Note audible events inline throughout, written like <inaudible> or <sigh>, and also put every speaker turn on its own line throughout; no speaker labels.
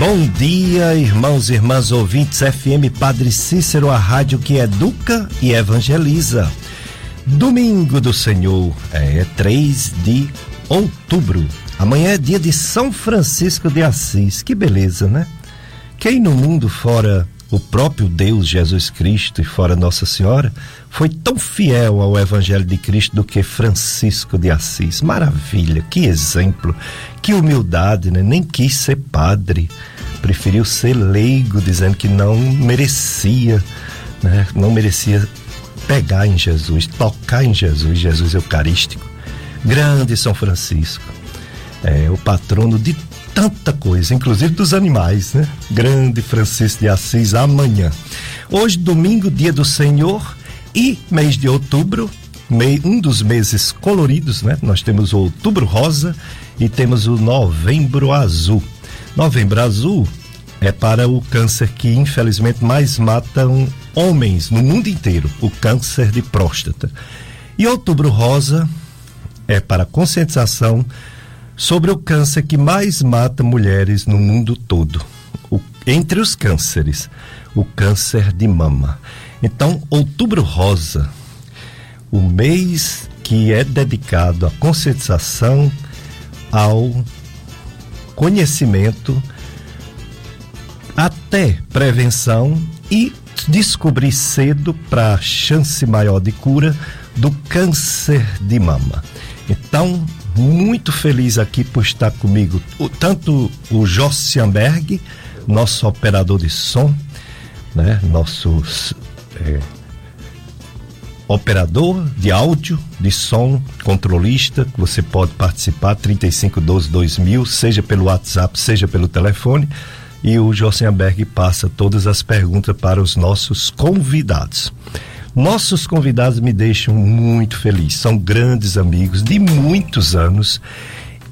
Bom dia, irmãos e irmãs ouvintes FM Padre Cícero, a rádio que educa e evangeliza. Domingo do Senhor é 3 de outubro. Amanhã é dia de São Francisco de Assis. Que beleza, né? Quem no mundo fora o próprio Deus Jesus Cristo e fora Nossa Senhora, foi tão fiel ao Evangelho de Cristo do que Francisco de Assis. Maravilha, que exemplo, que humildade, né? Nem quis ser padre, preferiu ser leigo, dizendo que não merecia, né? Não merecia pegar em Jesus, tocar em Jesus, Jesus Eucarístico. Grande São Francisco, é o patrono de tanta coisa, inclusive dos animais, né? Grande Francisco de Assis, amanhã. Hoje, domingo, dia do Senhor e mês de outubro, um dos meses coloridos, né? Nós temos o outubro rosa e temos o novembro azul. Novembro azul é para o câncer que infelizmente mais matam homens no mundo inteiro, o câncer de próstata. E outubro rosa é para conscientização sobre o câncer que mais mata mulheres no mundo todo. O, entre os cânceres, o câncer de mama. Então, Outubro Rosa, o mês que é dedicado à conscientização, ao conhecimento, até prevenção e descobrir cedo para chance maior de cura do câncer de mama. Então, muito feliz aqui por estar comigo, o, tanto o Jossianberg, nosso operador de som, né, nosso é, operador de áudio, de som, controlista, você pode participar, 3512 2000, seja pelo WhatsApp, seja pelo telefone. E o Jossianberg passa todas as perguntas para os nossos convidados. Nossos convidados me deixam muito feliz. São grandes amigos de muitos anos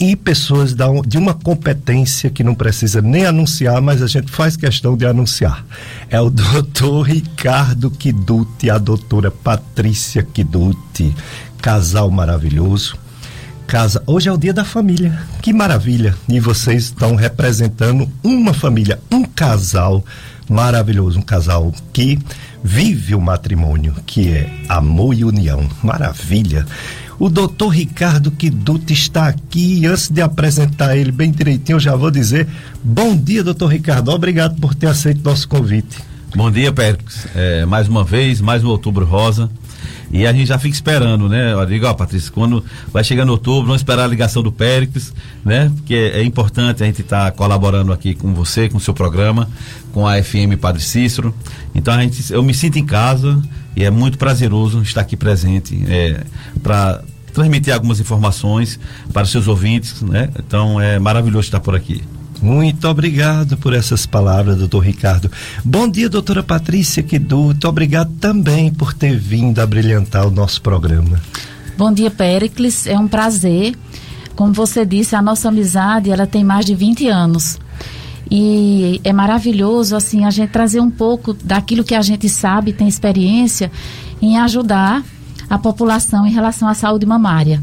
e pessoas de uma competência que não precisa nem anunciar, mas a gente faz questão de anunciar. É o doutor Ricardo Kiduti, a doutora Patrícia Kiduti, casal maravilhoso. Casa, hoje é o dia da família. Que maravilha! E vocês estão representando uma família, um casal maravilhoso, um casal que vive o matrimônio, que é amor e união. Maravilha. O doutor Ricardo Kiduti está aqui e antes de apresentar ele bem direitinho, eu já vou dizer bom dia, doutor Ricardo. Obrigado por ter aceito nosso convite.
Bom dia, Pérez. É, mais uma vez, mais um outubro rosa. E a gente já fica esperando, né? Eu digo, ó, Patrícia, quando vai chegando outubro, vamos esperar a ligação do Péricles, né? Porque é, é importante a gente estar tá colaborando aqui com você, com o seu programa, com a FM Padre Cícero. Então a gente, eu me sinto em casa e é muito prazeroso estar aqui presente é, para transmitir algumas informações para os seus ouvintes, né? Então é maravilhoso estar por aqui.
Muito obrigado por essas palavras, doutor Ricardo. Bom dia, doutora Patrícia Quidu. Muito obrigado também por ter vindo a brilhantar o nosso programa.
Bom dia, Péricles. É um prazer. Como você disse, a nossa amizade ela tem mais de 20 anos. E é maravilhoso assim a gente trazer um pouco daquilo que a gente sabe, tem experiência em ajudar a população em relação à saúde mamária.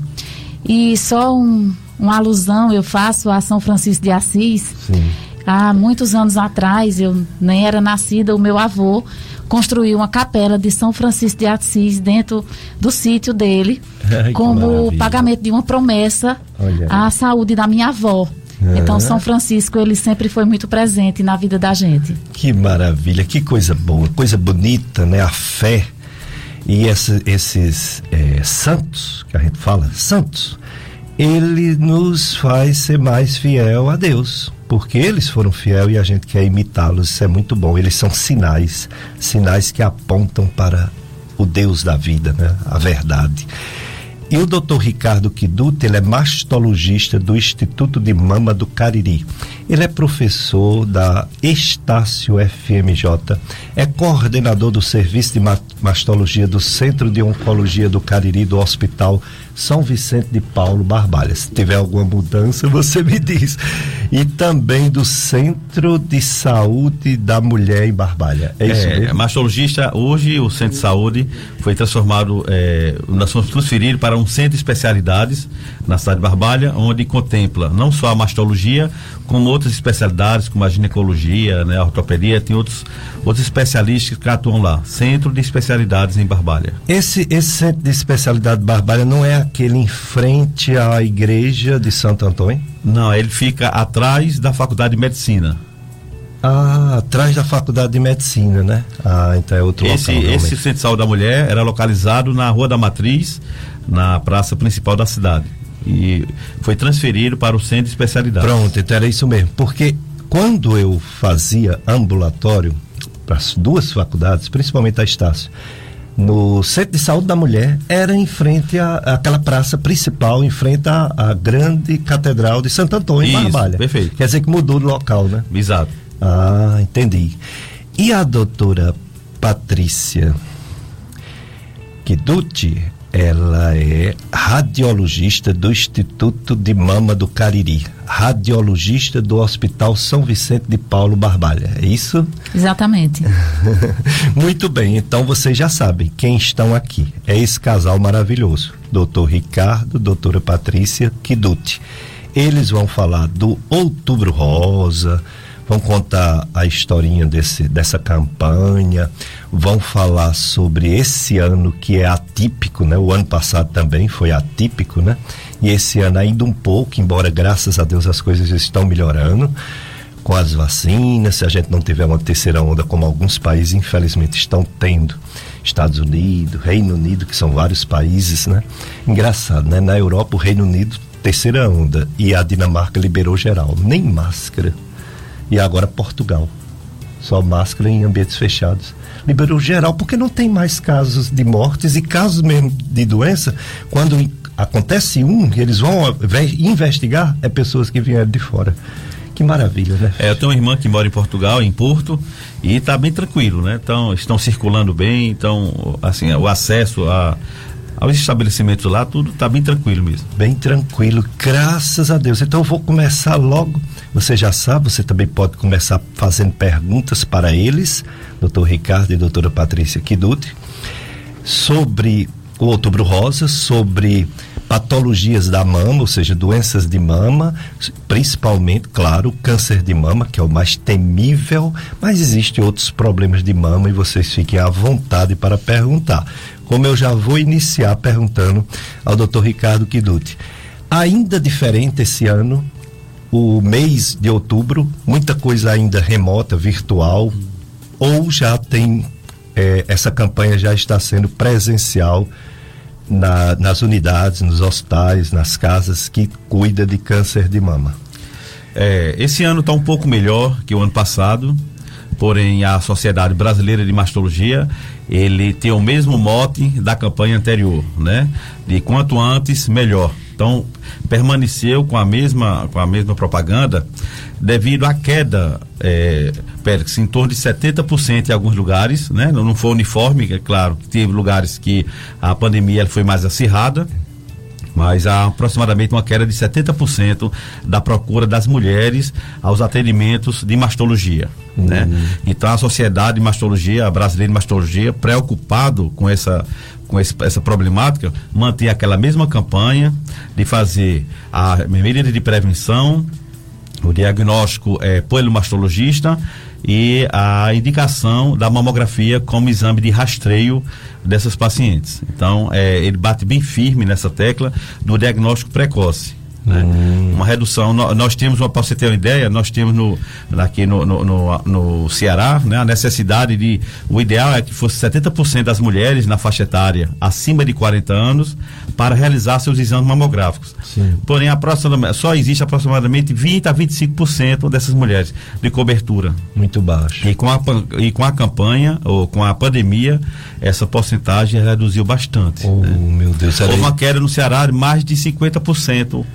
E só um, uma alusão eu faço a São Francisco de Assis. Sim. Há muitos anos atrás, eu nem era nascida, o meu avô construiu uma capela de São Francisco de Assis dentro do sítio dele, <laughs> Ai, como pagamento de uma promessa à saúde da minha avó. Uhum. Então, São Francisco, ele sempre foi muito presente na vida da gente.
Que maravilha, que coisa boa, coisa bonita, né? A fé. E essa, esses é, santos, que a gente fala, santos, ele nos faz ser mais fiel a Deus, porque eles foram fiel e a gente quer imitá-los, isso é muito bom. Eles são sinais, sinais que apontam para o Deus da vida, né? A verdade. E o doutor Ricardo Kiduta, ele é mastologista do Instituto de Mama do Cariri. Ele é professor da Estácio FMJ, é coordenador do Serviço de Mastologia do Centro de Oncologia do Cariri do Hospital São Vicente de Paulo Barbalha. Se tiver alguma mudança, <laughs> você me diz. e também do Centro de Saúde da Mulher em Barbalha. É isso
é,
mesmo?
Mastologista, hoje o Centro de Saúde foi transformado, é, nós fomos transferidos para um centro de especialidades na cidade de Barbalha, onde contempla não só a mastologia, como outras especialidades, como a ginecologia, né, a ortopedia, tem outros, outros especialistas que atuam lá. Centro de especialidades em Barbalha.
Esse, esse centro de especialidade de Barbalha não é aquele em frente à igreja de Santo Antônio?
Não, ele fica atrás da Faculdade de Medicina.
Ah, atrás da Faculdade de Medicina, né? Ah, então é outro
esse,
local.
Esse Centro de Saúde da Mulher era localizado na Rua da Matriz, na praça principal da cidade. E foi transferido para o Centro de Especialidade.
Pronto, então era isso mesmo. Porque quando eu fazia ambulatório para as duas faculdades, principalmente a Estácio, no Centro de Saúde da Mulher, era em frente à, àquela praça principal, em frente à, à grande Catedral de Santo Antônio, em
Isso,
Barbalha.
perfeito.
Quer dizer que mudou de local, né?
Exato.
Ah, entendi. E a doutora Patrícia Kiduti, ela é radiologista do Instituto de Mama do Cariri, radiologista do Hospital São Vicente de Paulo Barbalha, é isso?
Exatamente. <laughs>
Muito bem, então vocês já sabem quem estão aqui. É esse casal maravilhoso, doutor Ricardo, doutora Patrícia Kiduti. Eles vão falar do Outubro Rosa, vão contar a historinha desse, dessa campanha, vão falar sobre esse ano que é atípico, né? O ano passado também foi atípico, né? E esse ano ainda um pouco, embora graças a Deus as coisas estão melhorando com as vacinas, se a gente não tiver uma terceira onda como alguns países infelizmente estão tendo, Estados Unidos, Reino Unido, que são vários países, né? Engraçado, né? Na Europa o Reino Unido terceira onda e a Dinamarca liberou geral, nem máscara e agora Portugal. Só máscara em ambientes fechados. Liberou geral porque não tem mais casos de mortes e casos mesmo de doença. Quando acontece um, eles vão investigar, é pessoas que vieram de fora. Que maravilha, né?
É, eu tenho uma irmã que mora em Portugal, em Porto, e está bem tranquilo, né? Então, estão circulando bem, então, assim, o acesso a, aos estabelecimentos lá, tudo está bem tranquilo mesmo.
Bem tranquilo, graças a Deus. Então eu vou começar logo. Você já sabe, você também pode começar fazendo perguntas para eles, doutor Ricardo e doutora Patrícia Kiduti, sobre o Outubro Rosa, sobre patologias da mama, ou seja, doenças de mama, principalmente, claro, câncer de mama, que é o mais temível, mas existem outros problemas de mama e vocês fiquem à vontade para perguntar. Como eu já vou iniciar perguntando ao Dr. Ricardo Kiduti. Ainda diferente esse ano, o mês de outubro, muita coisa ainda remota, virtual, ou já tem eh, essa campanha já está sendo presencial na, nas unidades, nos hospitais, nas casas que cuida de câncer de mama?
É, esse ano está um pouco melhor que o ano passado, porém a Sociedade Brasileira de Mastologia ele tem o mesmo mote da campanha anterior, né? De quanto antes melhor. Então permaneceu com a mesma com a mesma propaganda devido à queda é, Pérez, em torno de 70% em alguns lugares, né? Não, não foi uniforme, é claro, teve lugares que a pandemia foi mais acirrada, mas há aproximadamente uma queda de 70% da procura das mulheres aos atendimentos de mastologia, uhum. né? Então a Sociedade de Mastologia, a Brasileira de Mastologia, preocupado com essa com esse, essa problemática, mantém aquela mesma campanha de fazer a medida de prevenção, o diagnóstico é, pelo mastologista e a indicação da mamografia como exame de rastreio dessas pacientes. Então, é, ele bate bem firme nessa tecla do diagnóstico precoce. Né? Hum. Uma redução, nós, nós temos, para você ter uma ideia, nós temos no, aqui no, no, no, no Ceará né, a necessidade de. O ideal é que fosse 70% das mulheres na faixa etária acima de 40 anos para realizar seus exames mamográficos. Sim. Porém, só existe aproximadamente 20 a 25% dessas mulheres de cobertura.
Muito baixo.
E com, a, e com a campanha, ou com a pandemia, essa porcentagem reduziu bastante.
Oh, né? meu Deus.
Houve uma queda no Ceará de mais de 50%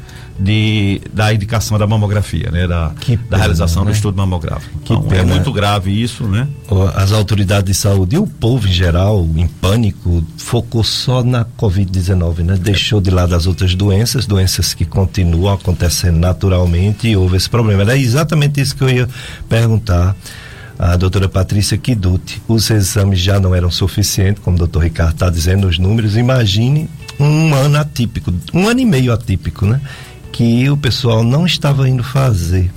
de, da indicação da mamografia, né? Da, pena, da realização né? do estudo mamográfico. Que então, é pena. é muito grave isso, né?
As autoridades de saúde e o povo em geral, em pânico, focou só na Covid-19, né? Deixou de lado as outras doenças, doenças que continuam acontecendo naturalmente e houve esse problema. Era exatamente isso que eu ia perguntar a doutora Patrícia Kiduti. Os exames já não eram suficientes, como o doutor Ricardo está dizendo, os números. Imagine um ano atípico, um ano e meio atípico, né? Que o pessoal não estava indo fazer.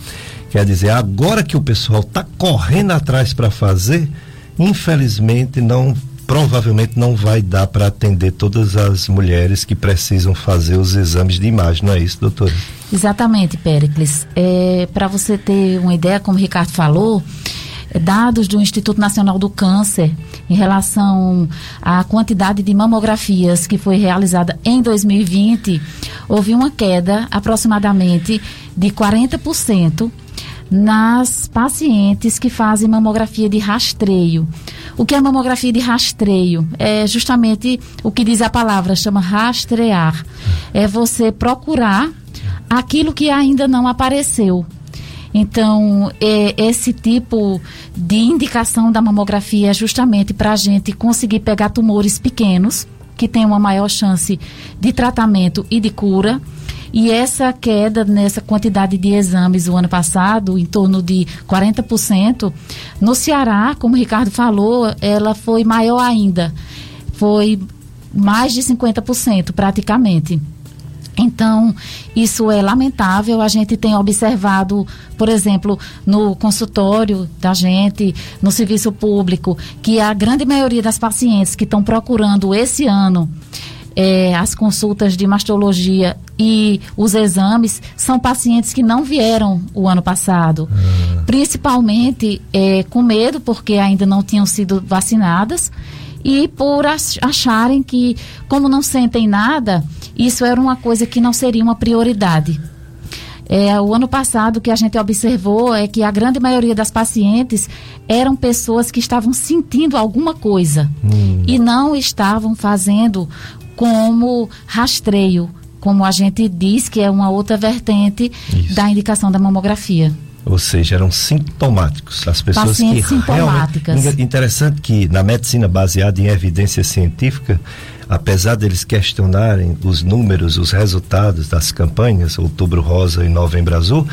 Quer dizer, agora que o pessoal está correndo atrás para fazer, infelizmente não provavelmente não vai dar para atender todas as mulheres que precisam fazer os exames de imagem, não é isso, doutora?
Exatamente, Péricles. É, para você ter uma ideia, como o Ricardo falou, dados do Instituto Nacional do Câncer em relação à quantidade de mamografias que foi realizada em 2020, houve uma queda aproximadamente de 40% nas pacientes que fazem mamografia de rastreio. O que é mamografia de rastreio? É justamente o que diz a palavra, chama rastrear. É você procurar aquilo que ainda não apareceu. Então, é, esse tipo de indicação da mamografia é justamente para a gente conseguir pegar tumores pequenos, que têm uma maior chance de tratamento e de cura. E essa queda nessa quantidade de exames o ano passado, em torno de 40%, no Ceará, como o Ricardo falou, ela foi maior ainda. Foi mais de 50% praticamente. Então, isso é lamentável. A gente tem observado, por exemplo, no consultório da gente, no serviço público, que a grande maioria das pacientes que estão procurando esse ano é, as consultas de mastologia e os exames são pacientes que não vieram o ano passado, ah. principalmente é, com medo, porque ainda não tinham sido vacinadas e por acharem que, como não sentem nada, isso era uma coisa que não seria uma prioridade. É, o ano passado, o que a gente observou é que a grande maioria das pacientes eram pessoas que estavam sentindo alguma coisa hum. e não estavam fazendo como rastreio, como a gente diz que é uma outra vertente Isso. da indicação da mamografia.
Ou seja, eram sintomáticos. As pessoas
Pacientes que sintomáticas.
realmente. Interessante que na medicina baseada em evidência científica, apesar deles questionarem os números, os resultados das campanhas, Outubro Rosa e Novembro Azul,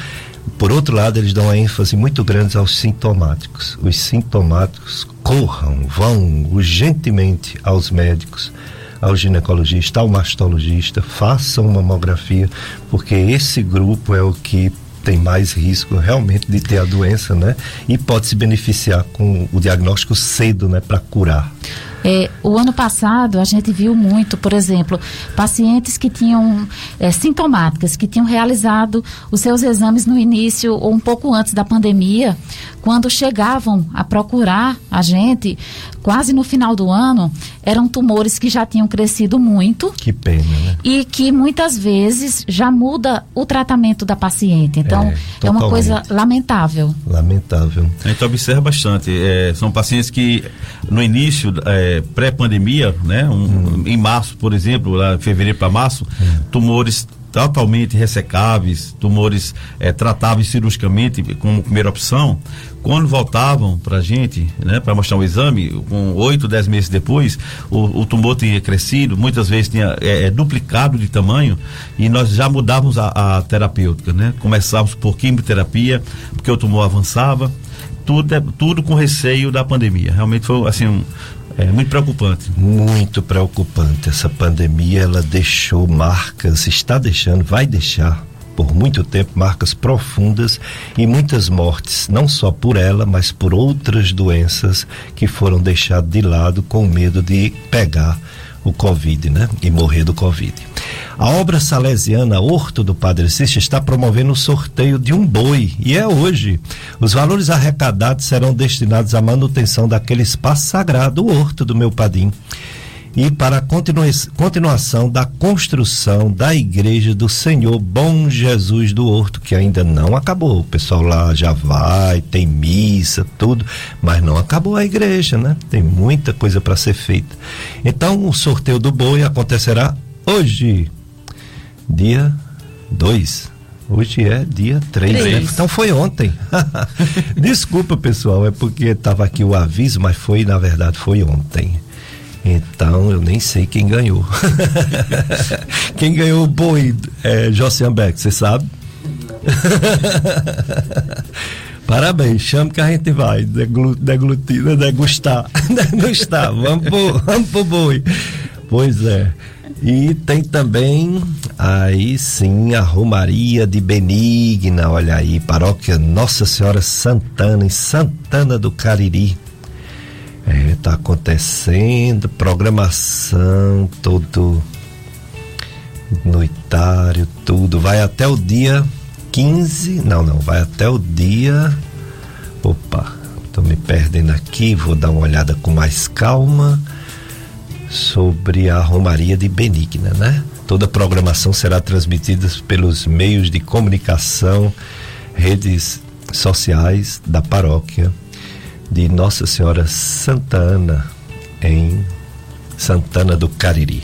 por outro lado, eles dão uma ênfase muito grande aos sintomáticos. Os sintomáticos corram, vão urgentemente aos médicos, ao ginecologista, ao mastologista, façam mamografia, porque esse grupo é o que tem mais risco realmente de ter a doença, né? E pode se beneficiar com o diagnóstico cedo, né, para curar.
É, o ano passado a gente viu muito, por exemplo, pacientes que tinham é, sintomáticas, que tinham realizado os seus exames no início ou um pouco antes da pandemia, quando chegavam a procurar a gente, quase no final do ano, eram tumores que já tinham crescido muito.
Que pena, né?
E que muitas vezes já muda o tratamento da paciente. Então, é, é uma coisa lamentável.
Lamentável.
A gente observa bastante. É, são pacientes que no início, é, pré-pandemia, né? Um, hum. Em março, por exemplo, lá, fevereiro para março, hum. tumores totalmente ressecáveis, tumores é, tratáveis cirurgicamente como primeira opção, quando voltavam para a gente, né, para mostrar o exame, com oito, dez meses depois, o, o, tumor tinha crescido, muitas vezes tinha é, é, duplicado de tamanho e nós já mudávamos a, a terapêutica, né? Começávamos por quimioterapia, porque o tumor avançava, tudo, é, tudo com receio da pandemia. Realmente foi assim um, é muito preocupante.
Muito preocupante. Essa pandemia ela deixou marcas, está deixando, vai deixar por muito tempo marcas profundas e muitas mortes, não só por ela, mas por outras doenças que foram deixadas de lado com medo de pegar o Covid, né? E morrer do Covid. A obra salesiana Horto do Padre Cícero está promovendo o sorteio de um boi e é hoje. Os valores arrecadados serão destinados à manutenção daquele espaço sagrado, o Horto do meu padim e para a continua continuação da construção da igreja do Senhor Bom Jesus do Horto, que ainda não acabou. O pessoal lá já vai, tem missa, tudo, mas não acabou a igreja, né? Tem muita coisa para ser feita. Então, o sorteio do boi acontecerá hoje, dia Dois. Hoje é dia 3, né? Então foi ontem. <laughs> Desculpa, pessoal, é porque estava aqui o aviso, mas foi, na verdade, foi ontem. Então eu nem sei quem ganhou. <laughs> quem ganhou o boi é Josian Beck, você sabe? <laughs> Parabéns, chame que a gente vai deglutir, degustar. <laughs> degustar. Vamos pro, vamos pro boi. Pois é. E tem também, aí sim, a Romaria de Benigna, olha aí, paróquia Nossa Senhora Santana, em Santana do Cariri. É, tá acontecendo, programação, todo noitário, tudo. Vai até o dia 15, não, não, vai até o dia. Opa, tô me perdendo aqui, vou dar uma olhada com mais calma sobre a Romaria de Benigna, né? Toda a programação será transmitida pelos meios de comunicação, redes sociais da paróquia de Nossa Senhora Santa Ana, em Santana do Cariri.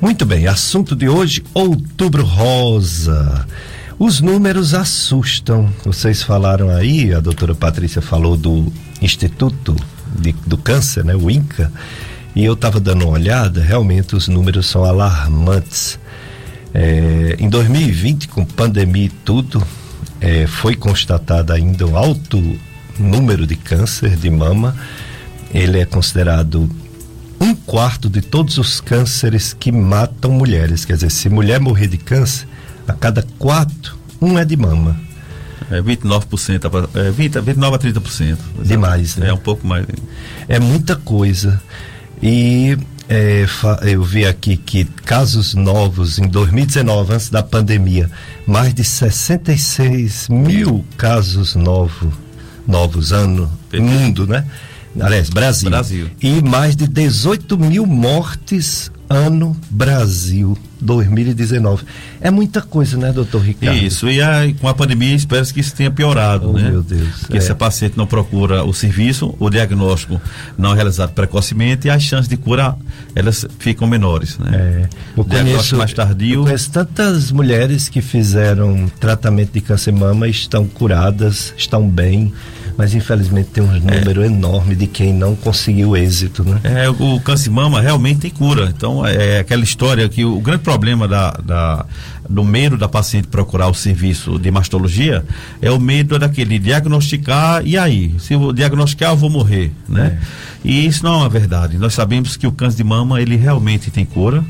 Muito bem, assunto de hoje: Outubro Rosa. Os números assustam. Vocês falaram aí, a doutora Patrícia falou do Instituto de, do Câncer, né, o INCA e eu estava dando uma olhada, realmente os números são alarmantes. É, em 2020, com pandemia e tudo, é, foi constatado ainda um alto número de câncer de mama. Ele é considerado um quarto de todos os cânceres que matam mulheres. Quer dizer, se mulher morrer de câncer, a cada quatro, um é de mama.
É 29%, é 20, 29 a 30%.
Demais, né?
É um pouco mais.
É muita coisa. E é, eu vi aqui que casos novos em 2019, antes da pandemia, mais de 66 mil casos novos, novos ano, mundo, né? Aliás, Brasil.
Brasil.
E mais de 18 mil mortes ano Brasil 2019. É muita coisa, né, doutor Ricardo?
Isso, e aí, com a pandemia, espero que isso tenha piorado,
oh,
né?
Meu Deus.
Porque é. se a paciente não procura o serviço, o diagnóstico não é realizado precocemente, as chances de cura, elas ficam menores, né?
É. Eu o conheço, mais tardio. Eu conheço tantas mulheres que fizeram tratamento de câncer mama estão curadas, estão bem mas infelizmente tem um número é. enorme de quem não conseguiu êxito, né?
É, o câncer mama realmente tem cura. Então, é, é aquela história que o, o grande problema da, da, do medo da paciente procurar o serviço de mastologia é o medo daquele diagnosticar e aí, se eu diagnosticar eu vou morrer, né? É. E isso não é uma verdade. Nós sabemos que o câncer de mama ele realmente tem cura,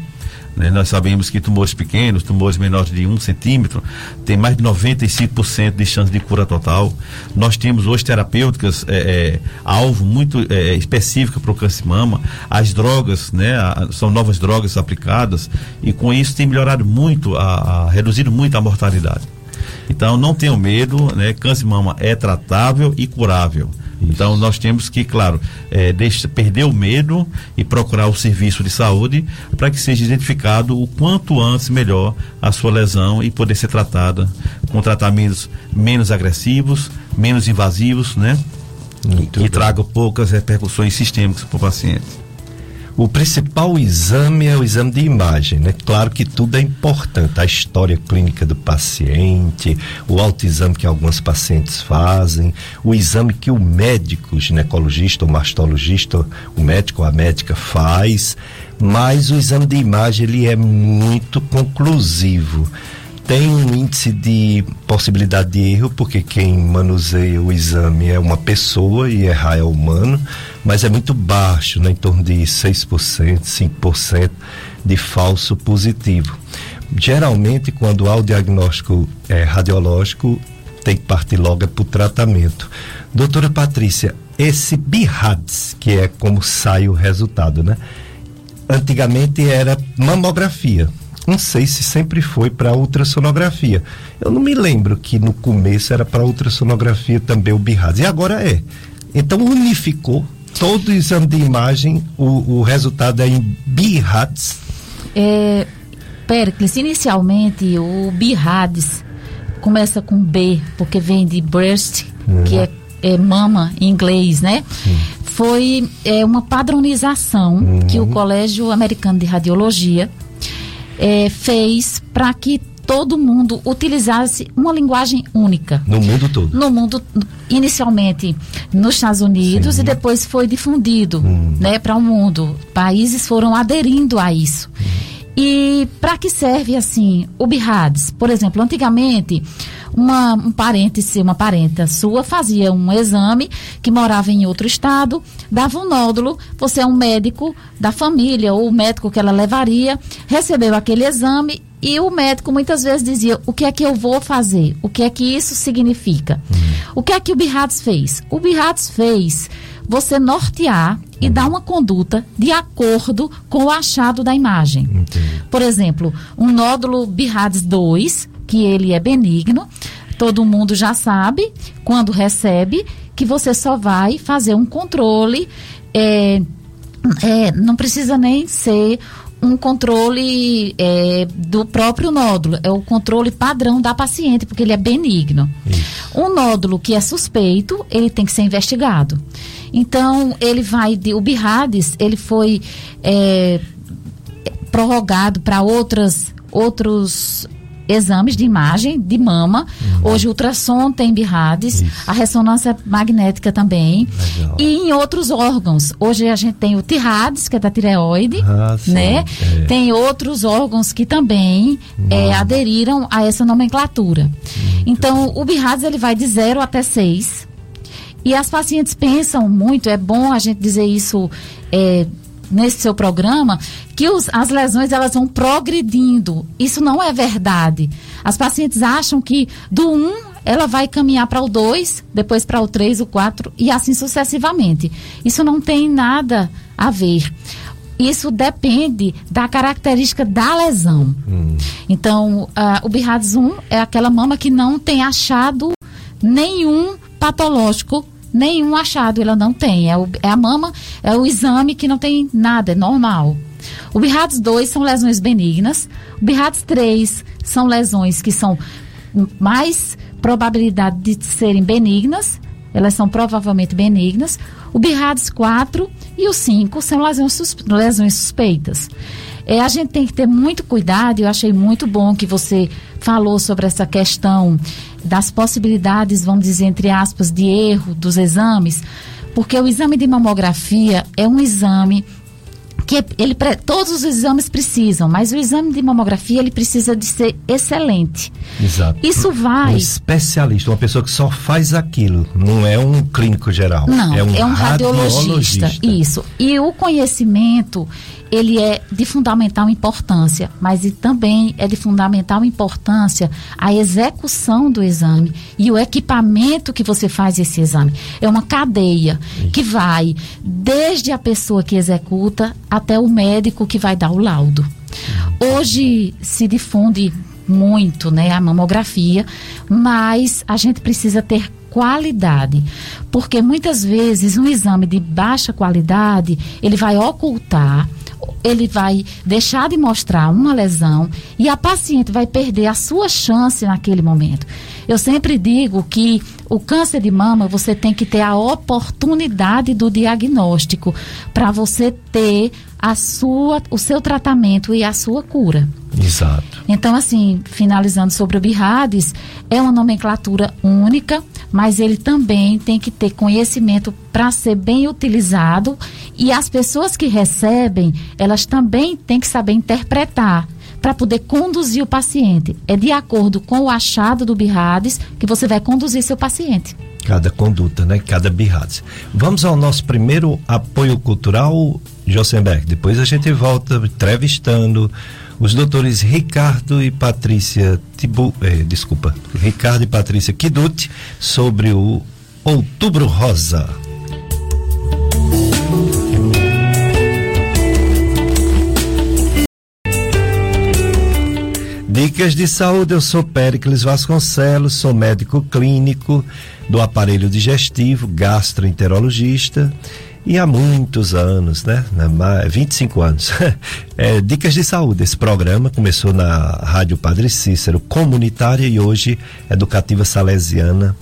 né? Nós sabemos que tumores pequenos, tumores menores de um centímetro, tem mais de 95% de chance de cura total. Nós temos hoje terapêuticas é, é, alvo muito é, específica para o câncer de mama. As drogas, né? A, são novas drogas aplicadas e com isso tem melhorado muito, a, a reduzido muito a mortalidade. Então não tenham medo, né? Câncer de mama é tratável e curável. Então nós temos que, claro, é, deixa, perder o medo e procurar o serviço de saúde para que seja identificado o quanto antes melhor a sua lesão e poder ser tratada com tratamentos menos agressivos, menos invasivos, né? Muito e, e traga poucas repercussões sistêmicas para o paciente.
O principal exame é o exame de imagem, né? Claro que tudo é importante, a história clínica do paciente, o autoexame que alguns pacientes fazem, o exame que o médico, ginecologista ou mastologista, o médico ou a médica faz, mas o exame de imagem ele é muito conclusivo tem um índice de possibilidade de erro, porque quem manuseia o exame é uma pessoa e errar é humano, mas é muito baixo, né, em torno de 6%, 5% de falso positivo. Geralmente, quando há o diagnóstico é, radiológico, tem que partir logo para o tratamento. Doutora Patrícia, esse BIRADS, que é como sai o resultado, né? Antigamente era mamografia não sei se sempre foi para ultrassonografia. Eu não me lembro que no começo era para ultrassonografia também o BIRADS. E agora é. Então unificou todo o exame de imagem, o, o resultado é em BIRADS.
É, Pericles, inicialmente o BIRADS começa com B, porque vem de breast, que é, é, mama em inglês, né? Uhum. Foi é, uma padronização que o Colégio Americano de Radiologia é, fez para que todo mundo utilizasse uma linguagem única.
No mundo todo.
No mundo, inicialmente nos Estados Unidos Sim. e depois foi difundido hum. né, para o mundo. Países foram aderindo a isso. Hum. E para que serve assim o BIRADS? Por exemplo, antigamente uma, um parente seu, uma parenta sua fazia um exame que morava em outro estado, dava um nódulo, você é um médico da família ou o médico que ela levaria, recebeu aquele exame e o médico muitas vezes dizia: o que é que eu vou fazer? O que é que isso significa? Uhum. O que é que o Birrads fez? O Birrads fez você nortear e dar uma conduta de acordo com o achado da imagem. Entendi. Por exemplo, um nódulo Birrads 2, que ele é benigno, todo mundo já sabe, quando recebe, que você só vai fazer um controle. É, é, não precisa nem ser um controle é, do próprio nódulo, é o controle padrão da paciente, porque ele é benigno. Isso. Um nódulo que é suspeito, ele tem que ser investigado. Então, ele vai, de, o BIRADES, ele foi é, prorrogado para outras outros exames de imagem de mama. Uhum. Hoje o ultrassom tem BIRADES, a ressonância magnética também. Legal. E em outros órgãos. Hoje a gente tem o TIRADES, que é da tireoide, ah, né? É. Tem outros órgãos que também é, aderiram a essa nomenclatura. Muito então, o BIRADES ele vai de 0 até 6. E as pacientes pensam muito, é bom a gente dizer isso é, nesse seu programa que os, as lesões elas vão progredindo. Isso não é verdade. As pacientes acham que do 1 um, ela vai caminhar para o 2, depois para o 3, o 4 e assim sucessivamente. Isso não tem nada a ver. Isso depende da característica da lesão. Hum. Então, uh, o BIRADS 1 é aquela mama que não tem achado nenhum patológico nenhum achado ela não tem. É, o, é a mama, é o exame que não tem nada, é normal. O BIRADS 2 são lesões benignas. O BIRADS 3 são lesões que são mais probabilidade de serem benignas. Elas são provavelmente benignas. O BIRADS 4 e o 5 são lesões, sus lesões suspeitas. É, a gente tem que ter muito cuidado. Eu achei muito bom que você falou sobre essa questão das possibilidades, vamos dizer, entre aspas, de erro dos exames, porque o exame de mamografia é um exame que ele todos os exames precisam, mas o exame de mamografia ele precisa de ser excelente.
Exato.
Isso vai.
Um especialista, uma pessoa que só faz aquilo, não é um clínico geral.
Não, é um, é um radiologista. radiologista. Isso. E o conhecimento ele é de fundamental importância, mas também é de fundamental importância a execução do exame e o equipamento que você faz esse exame. É uma cadeia que vai desde a pessoa que executa até o médico que vai dar o laudo. Hoje se difunde muito, né, a mamografia, mas a gente precisa ter qualidade, porque muitas vezes um exame de baixa qualidade, ele vai ocultar ele vai deixar de mostrar uma lesão e a paciente vai perder a sua chance naquele momento. Eu sempre digo que o câncer de mama você tem que ter a oportunidade do diagnóstico para você ter a sua, o seu tratamento e a sua cura.
Exato.
Então, assim, finalizando sobre o BIRADES, é uma nomenclatura única, mas ele também tem que ter conhecimento para ser bem utilizado e as pessoas que recebem, elas também têm que saber interpretar para poder conduzir o paciente. É de acordo com o achado do BIRADES que você vai conduzir seu paciente.
Cada conduta, né? Cada BIRADES. Vamos ao nosso primeiro apoio cultural, Josenberg. Depois a gente volta entrevistando os doutores Ricardo e Patrícia Tibu, eh, desculpa, Ricardo e Patrícia Kiduti sobre o Outubro Rosa. Dicas de saúde, eu sou Péricles Vasconcelos, sou médico clínico do aparelho digestivo, gastroenterologista e há muitos anos, né? 25 anos. <laughs> É, dicas de saúde. Esse programa começou na Rádio Padre Cícero, comunitária e hoje educativa salesiana,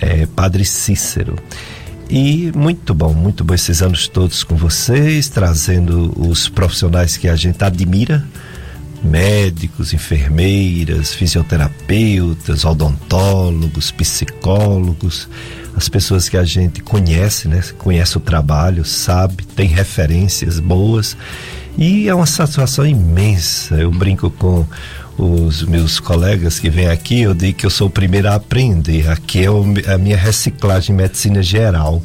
é, Padre Cícero. E muito bom, muito bom esses anos todos com vocês, trazendo os profissionais que a gente admira médicos, enfermeiras, fisioterapeutas, odontólogos, psicólogos, as pessoas que a gente conhece, né? Conhece o trabalho, sabe, tem referências boas e é uma satisfação imensa. Eu brinco com os meus colegas que vêm aqui, eu digo que eu sou o primeiro a aprender. Aqui é a minha reciclagem em medicina geral,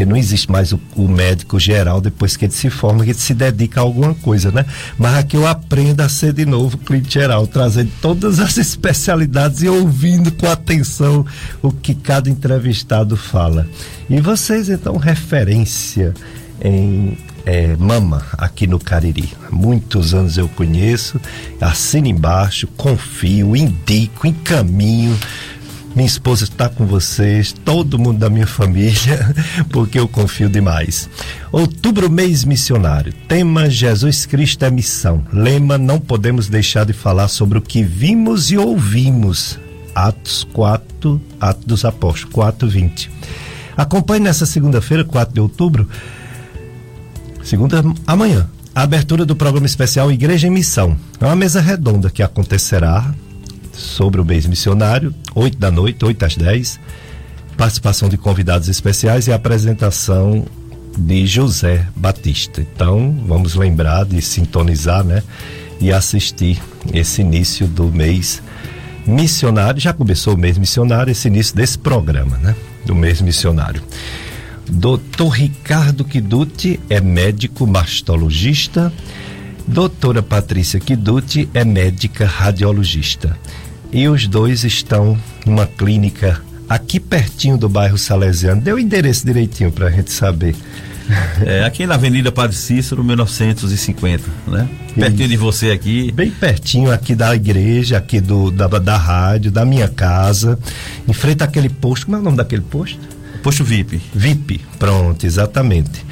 porque não existe mais o, o, médico geral depois que ele se forma, que ele se dedica a alguma coisa, né? Mas aqui eu aprendo a ser de novo clínico geral, trazendo todas as <laughs> especialidades e ouvindo com atenção o que cada entrevistado fala. E vocês, então, referência em é, Mama, aqui no Cariri. Muitos anos eu conheço, assino embaixo, confio, indico, encaminho. Minha esposa está com vocês, todo mundo da minha família, <laughs> porque eu confio demais. Outubro, mês missionário. Tema: Jesus Cristo é missão. Lema: não podemos deixar de falar sobre o que vimos e ouvimos. Atos 4, Atos dos Apóstolos 4, 20. Acompanhe nessa segunda-feira, 4 de outubro, segunda amanhã, a abertura do programa especial Igreja em Missão. É uma mesa redonda que acontecerá sobre o mês missionário, 8 da noite, 8 às 10. Participação de convidados especiais e apresentação de José Batista. Então, vamos lembrar de sintonizar, né? E assistir esse início do mês missionário. Já começou o mês missionário, esse início desse programa, né? Do mês missionário. Doutor Ricardo Kiduti é médico mastologista. Doutora Patrícia Kiduti é médica radiologista. E os dois estão numa clínica aqui pertinho do bairro Salesiano. Deu o endereço direitinho para a gente saber.
É, aqui na Avenida Padre Cícero, 1950, né? Pertinho de você aqui.
Bem pertinho aqui da igreja, aqui do, da, da rádio, da minha casa. Em frente àquele posto. Como é o nome daquele posto?
Posto VIP.
VIP, pronto, exatamente.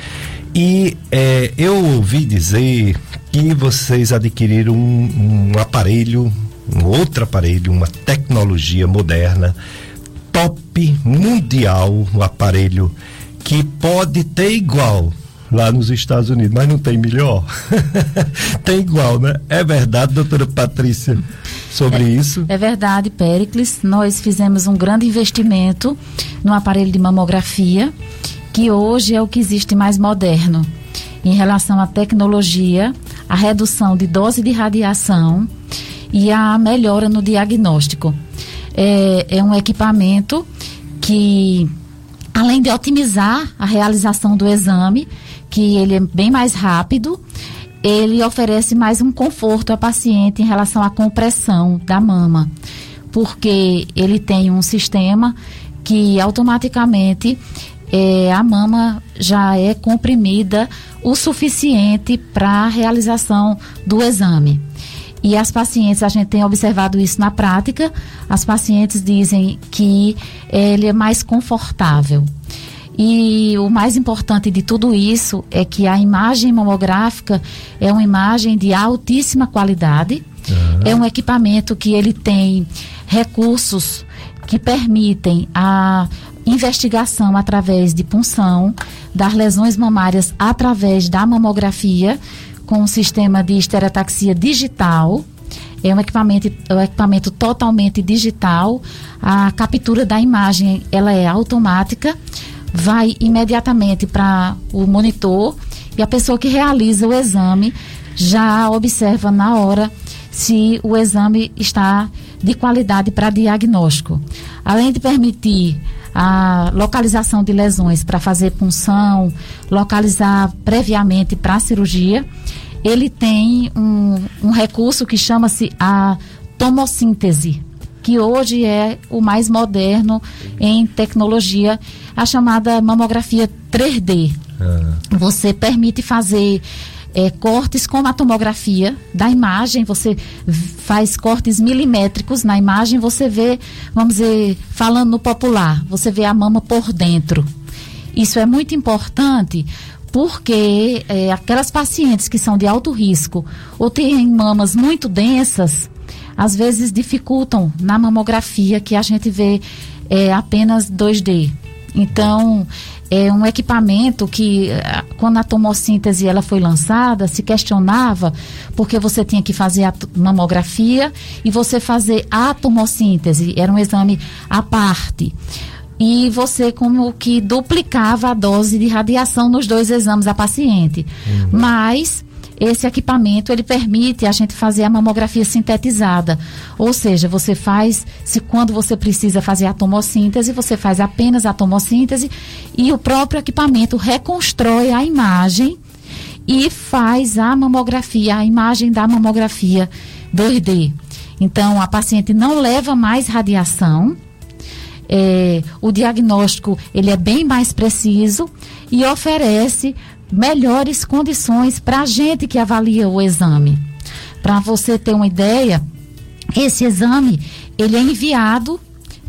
E é, eu ouvi dizer que vocês adquiriram um, um aparelho, um outro aparelho, uma tecnologia moderna, top mundial, um aparelho que pode ter igual lá nos Estados Unidos, mas não tem melhor. <laughs> tem igual, né? É verdade, doutora Patrícia, sobre
é,
isso?
É verdade, Pericles. Nós fizemos um grande investimento no aparelho de mamografia, que hoje é o que existe mais moderno em relação à tecnologia, a redução de dose de radiação e a melhora no diagnóstico. É, é um equipamento que, além de otimizar a realização do exame, que ele é bem mais rápido, ele oferece mais um conforto à paciente em relação à compressão da mama, porque ele tem um sistema que automaticamente é, a mama já é comprimida o suficiente para a realização do exame. E as pacientes, a gente tem observado isso na prática, as pacientes dizem que ele é mais confortável. E o mais importante de tudo isso é que a imagem mamográfica é uma imagem de altíssima qualidade. Uhum. É um equipamento que ele tem recursos que permitem a investigação através de punção das lesões mamárias através da mamografia com um sistema de estereotaxia digital. É um equipamento, é um equipamento totalmente digital. A captura da imagem ela é automática vai imediatamente para o monitor e a pessoa que realiza o exame já observa na hora se o exame está de qualidade para diagnóstico. Além de permitir a localização de lesões para fazer punção, localizar previamente para a cirurgia, ele tem um, um recurso que chama-se a tomossíntese que hoje é o mais moderno em tecnologia, a chamada mamografia 3D. Ah. Você permite fazer é, cortes com a tomografia da imagem, você faz cortes milimétricos na imagem, você vê, vamos dizer, falando no popular, você vê a mama por dentro. Isso é muito importante porque é, aquelas pacientes que são de alto risco ou têm mamas muito densas, às vezes dificultam na mamografia que a gente vê é, apenas 2D. Então, é um equipamento que, eh, quando a tomossíntese ela foi lançada, se questionava porque você tinha que fazer a mamografia e você fazer a tomossíntese, era um exame à parte. E você como que duplicava a dose de radiação nos dois exames a paciente. Uhum. Mas esse equipamento ele permite a gente fazer a mamografia sintetizada. Ou seja, você faz, se quando você precisa fazer a tomossíntese, você faz apenas a tomossíntese e o próprio equipamento reconstrói a imagem e faz a mamografia, a imagem da mamografia 2D. Então, a paciente não leva mais radiação, é, o diagnóstico ele é bem mais preciso e oferece melhores condições para a gente que avalia o exame. Para você ter uma ideia, esse exame ele é enviado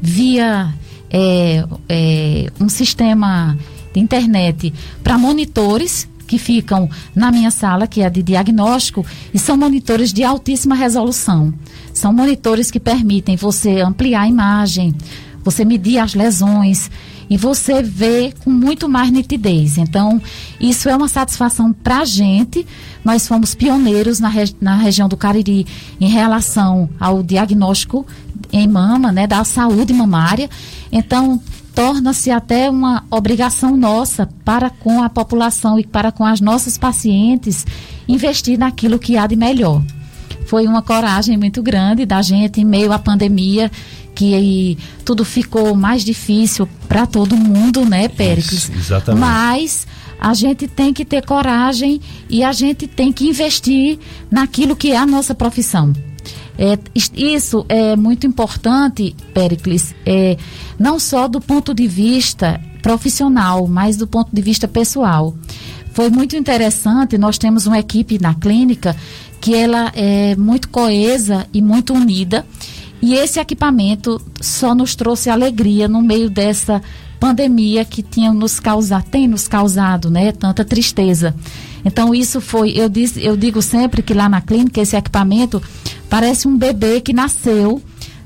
via é, é, um sistema de internet para monitores que ficam na minha sala, que é de diagnóstico, e são monitores de altíssima resolução. São monitores que permitem você ampliar a imagem, você medir as lesões, e você vê com muito mais nitidez. Então, isso é uma satisfação para a gente. Nós fomos pioneiros na, na região do Cariri em relação ao diagnóstico em mama, né, da saúde mamária. Então, torna-se até uma obrigação nossa para com a população e para com as nossas pacientes investir naquilo que há de melhor. Foi uma coragem muito grande da gente em meio à pandemia que aí tudo ficou mais difícil para todo mundo, né, Péricles? Isso,
exatamente.
Mas a gente tem que ter coragem e a gente tem que investir naquilo que é a nossa profissão. É, isso é muito importante, Péricles, é, não só do ponto de vista profissional, mas do ponto de vista pessoal. Foi muito interessante, nós temos uma equipe na clínica que ela é muito coesa e muito unida e esse equipamento só nos trouxe alegria no meio dessa pandemia que tinha nos causado, tem nos causado, né, tanta tristeza. Então isso foi, eu disse, eu digo sempre que lá na clínica esse equipamento parece um bebê que nasceu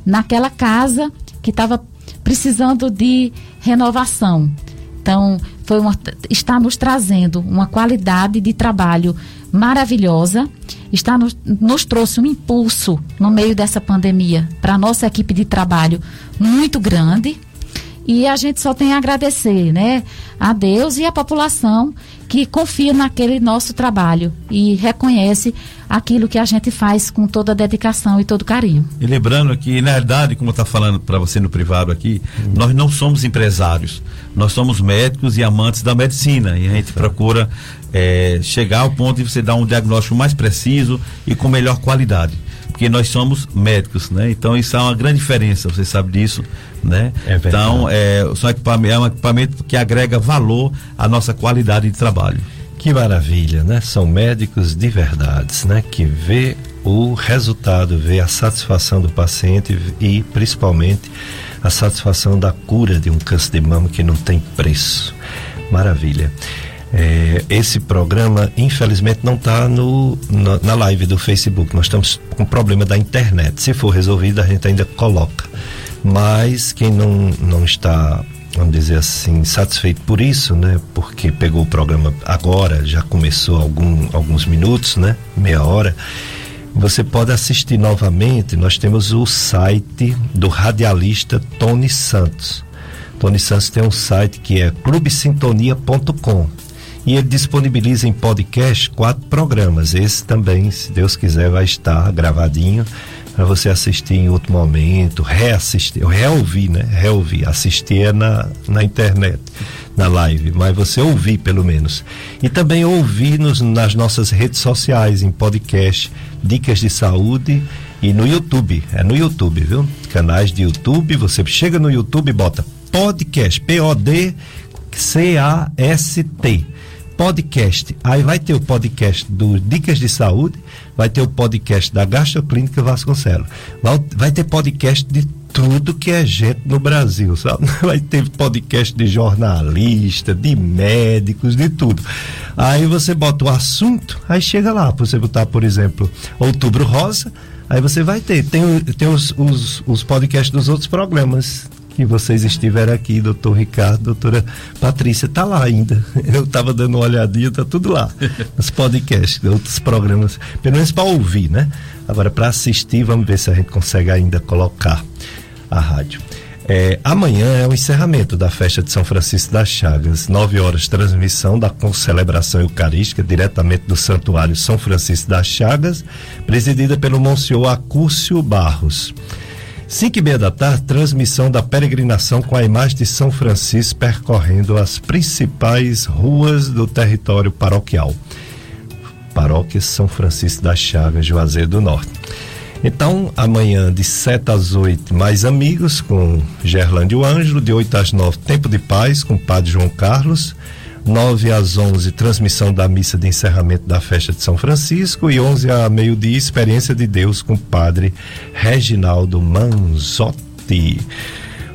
naquela casa que estava precisando de renovação. Então, foi uma, está nos trazendo uma qualidade de trabalho maravilhosa está nos, nos trouxe um impulso no meio dessa pandemia para a nossa equipe de trabalho muito grande. E a gente só tem a agradecer, né, a Deus e a população que confia naquele nosso trabalho e reconhece aquilo que a gente faz com toda a dedicação e todo carinho.
E lembrando que, na verdade, como eu estou falando para você no privado aqui, hum. nós não somos empresários, nós somos médicos e amantes da medicina e a gente procura é, chegar ao ponto de você dar um diagnóstico mais preciso e com melhor qualidade. Porque nós somos médicos, né? Então isso é uma grande diferença, você sabe disso, né? É então é, são equipamento, é um equipamento que agrega valor à nossa qualidade de trabalho.
Que maravilha, né? São médicos de verdades, né? Que vê o resultado, vê a satisfação do paciente e principalmente a satisfação da cura de um câncer de mama que não tem preço. Maravilha. É, esse programa, infelizmente, não está na, na live do Facebook. Nós estamos com problema da internet. Se for resolvido, a gente ainda coloca. Mas quem não, não está, vamos dizer assim, satisfeito por isso, né? Porque pegou o programa agora, já começou algum, alguns minutos, né? Meia hora. Você pode assistir novamente. Nós temos o site do radialista Tony Santos. Tony Santos tem um site que é clubesintonia.com e ele disponibiliza em podcast quatro programas. Esse também, se Deus quiser, vai estar gravadinho para você assistir em outro momento, reassistir, reouvir, né? Reouvir, assistir é na, na internet, na live, mas você ouvir pelo menos. E também ouvir nos, nas nossas redes sociais, em podcast, dicas de saúde e no YouTube. É no YouTube, viu? Canais de YouTube, você chega no YouTube e bota podcast, P-O-D-C-A-S-T podcast. Aí vai ter o podcast do Dicas de Saúde, vai ter o podcast da Gastroclínica Vasconcelos. Vai, vai ter podcast de tudo que é gente no Brasil, sabe? <laughs> Vai ter podcast de jornalista, de médicos, de tudo. Aí você bota o assunto, aí chega lá, você botar, por exemplo, Outubro Rosa, aí você vai ter. Tem, tem os, os, os podcasts dos outros programas que vocês estiveram aqui, doutor Ricardo, doutora Patrícia, tá lá ainda. <laughs> Eu estava dando uma olhadinha, tá tudo lá. <laughs> Nos podcasts, outros programas, pelo menos para ouvir, né? Agora para assistir, vamos ver se a gente consegue ainda colocar a rádio. É, amanhã é o encerramento da festa de São Francisco das Chagas. Nove horas, transmissão da celebração eucarística diretamente do Santuário São Francisco das Chagas, presidida pelo Monsenhor Acúcio Barros. Cinco e meia da tarde, transmissão da peregrinação com a imagem de São Francisco percorrendo as principais ruas do território paroquial. Paróquia São Francisco das Chagas, Juazeiro do Norte. Então, amanhã de 7 às 8, mais amigos com Gerlândio Ângelo, de 8 às 9, Tempo de Paz com Padre João Carlos. 9 às 11, transmissão da missa de encerramento da festa de São Francisco. E 11 a meio-dia, experiência de Deus com o Padre Reginaldo Manzotti.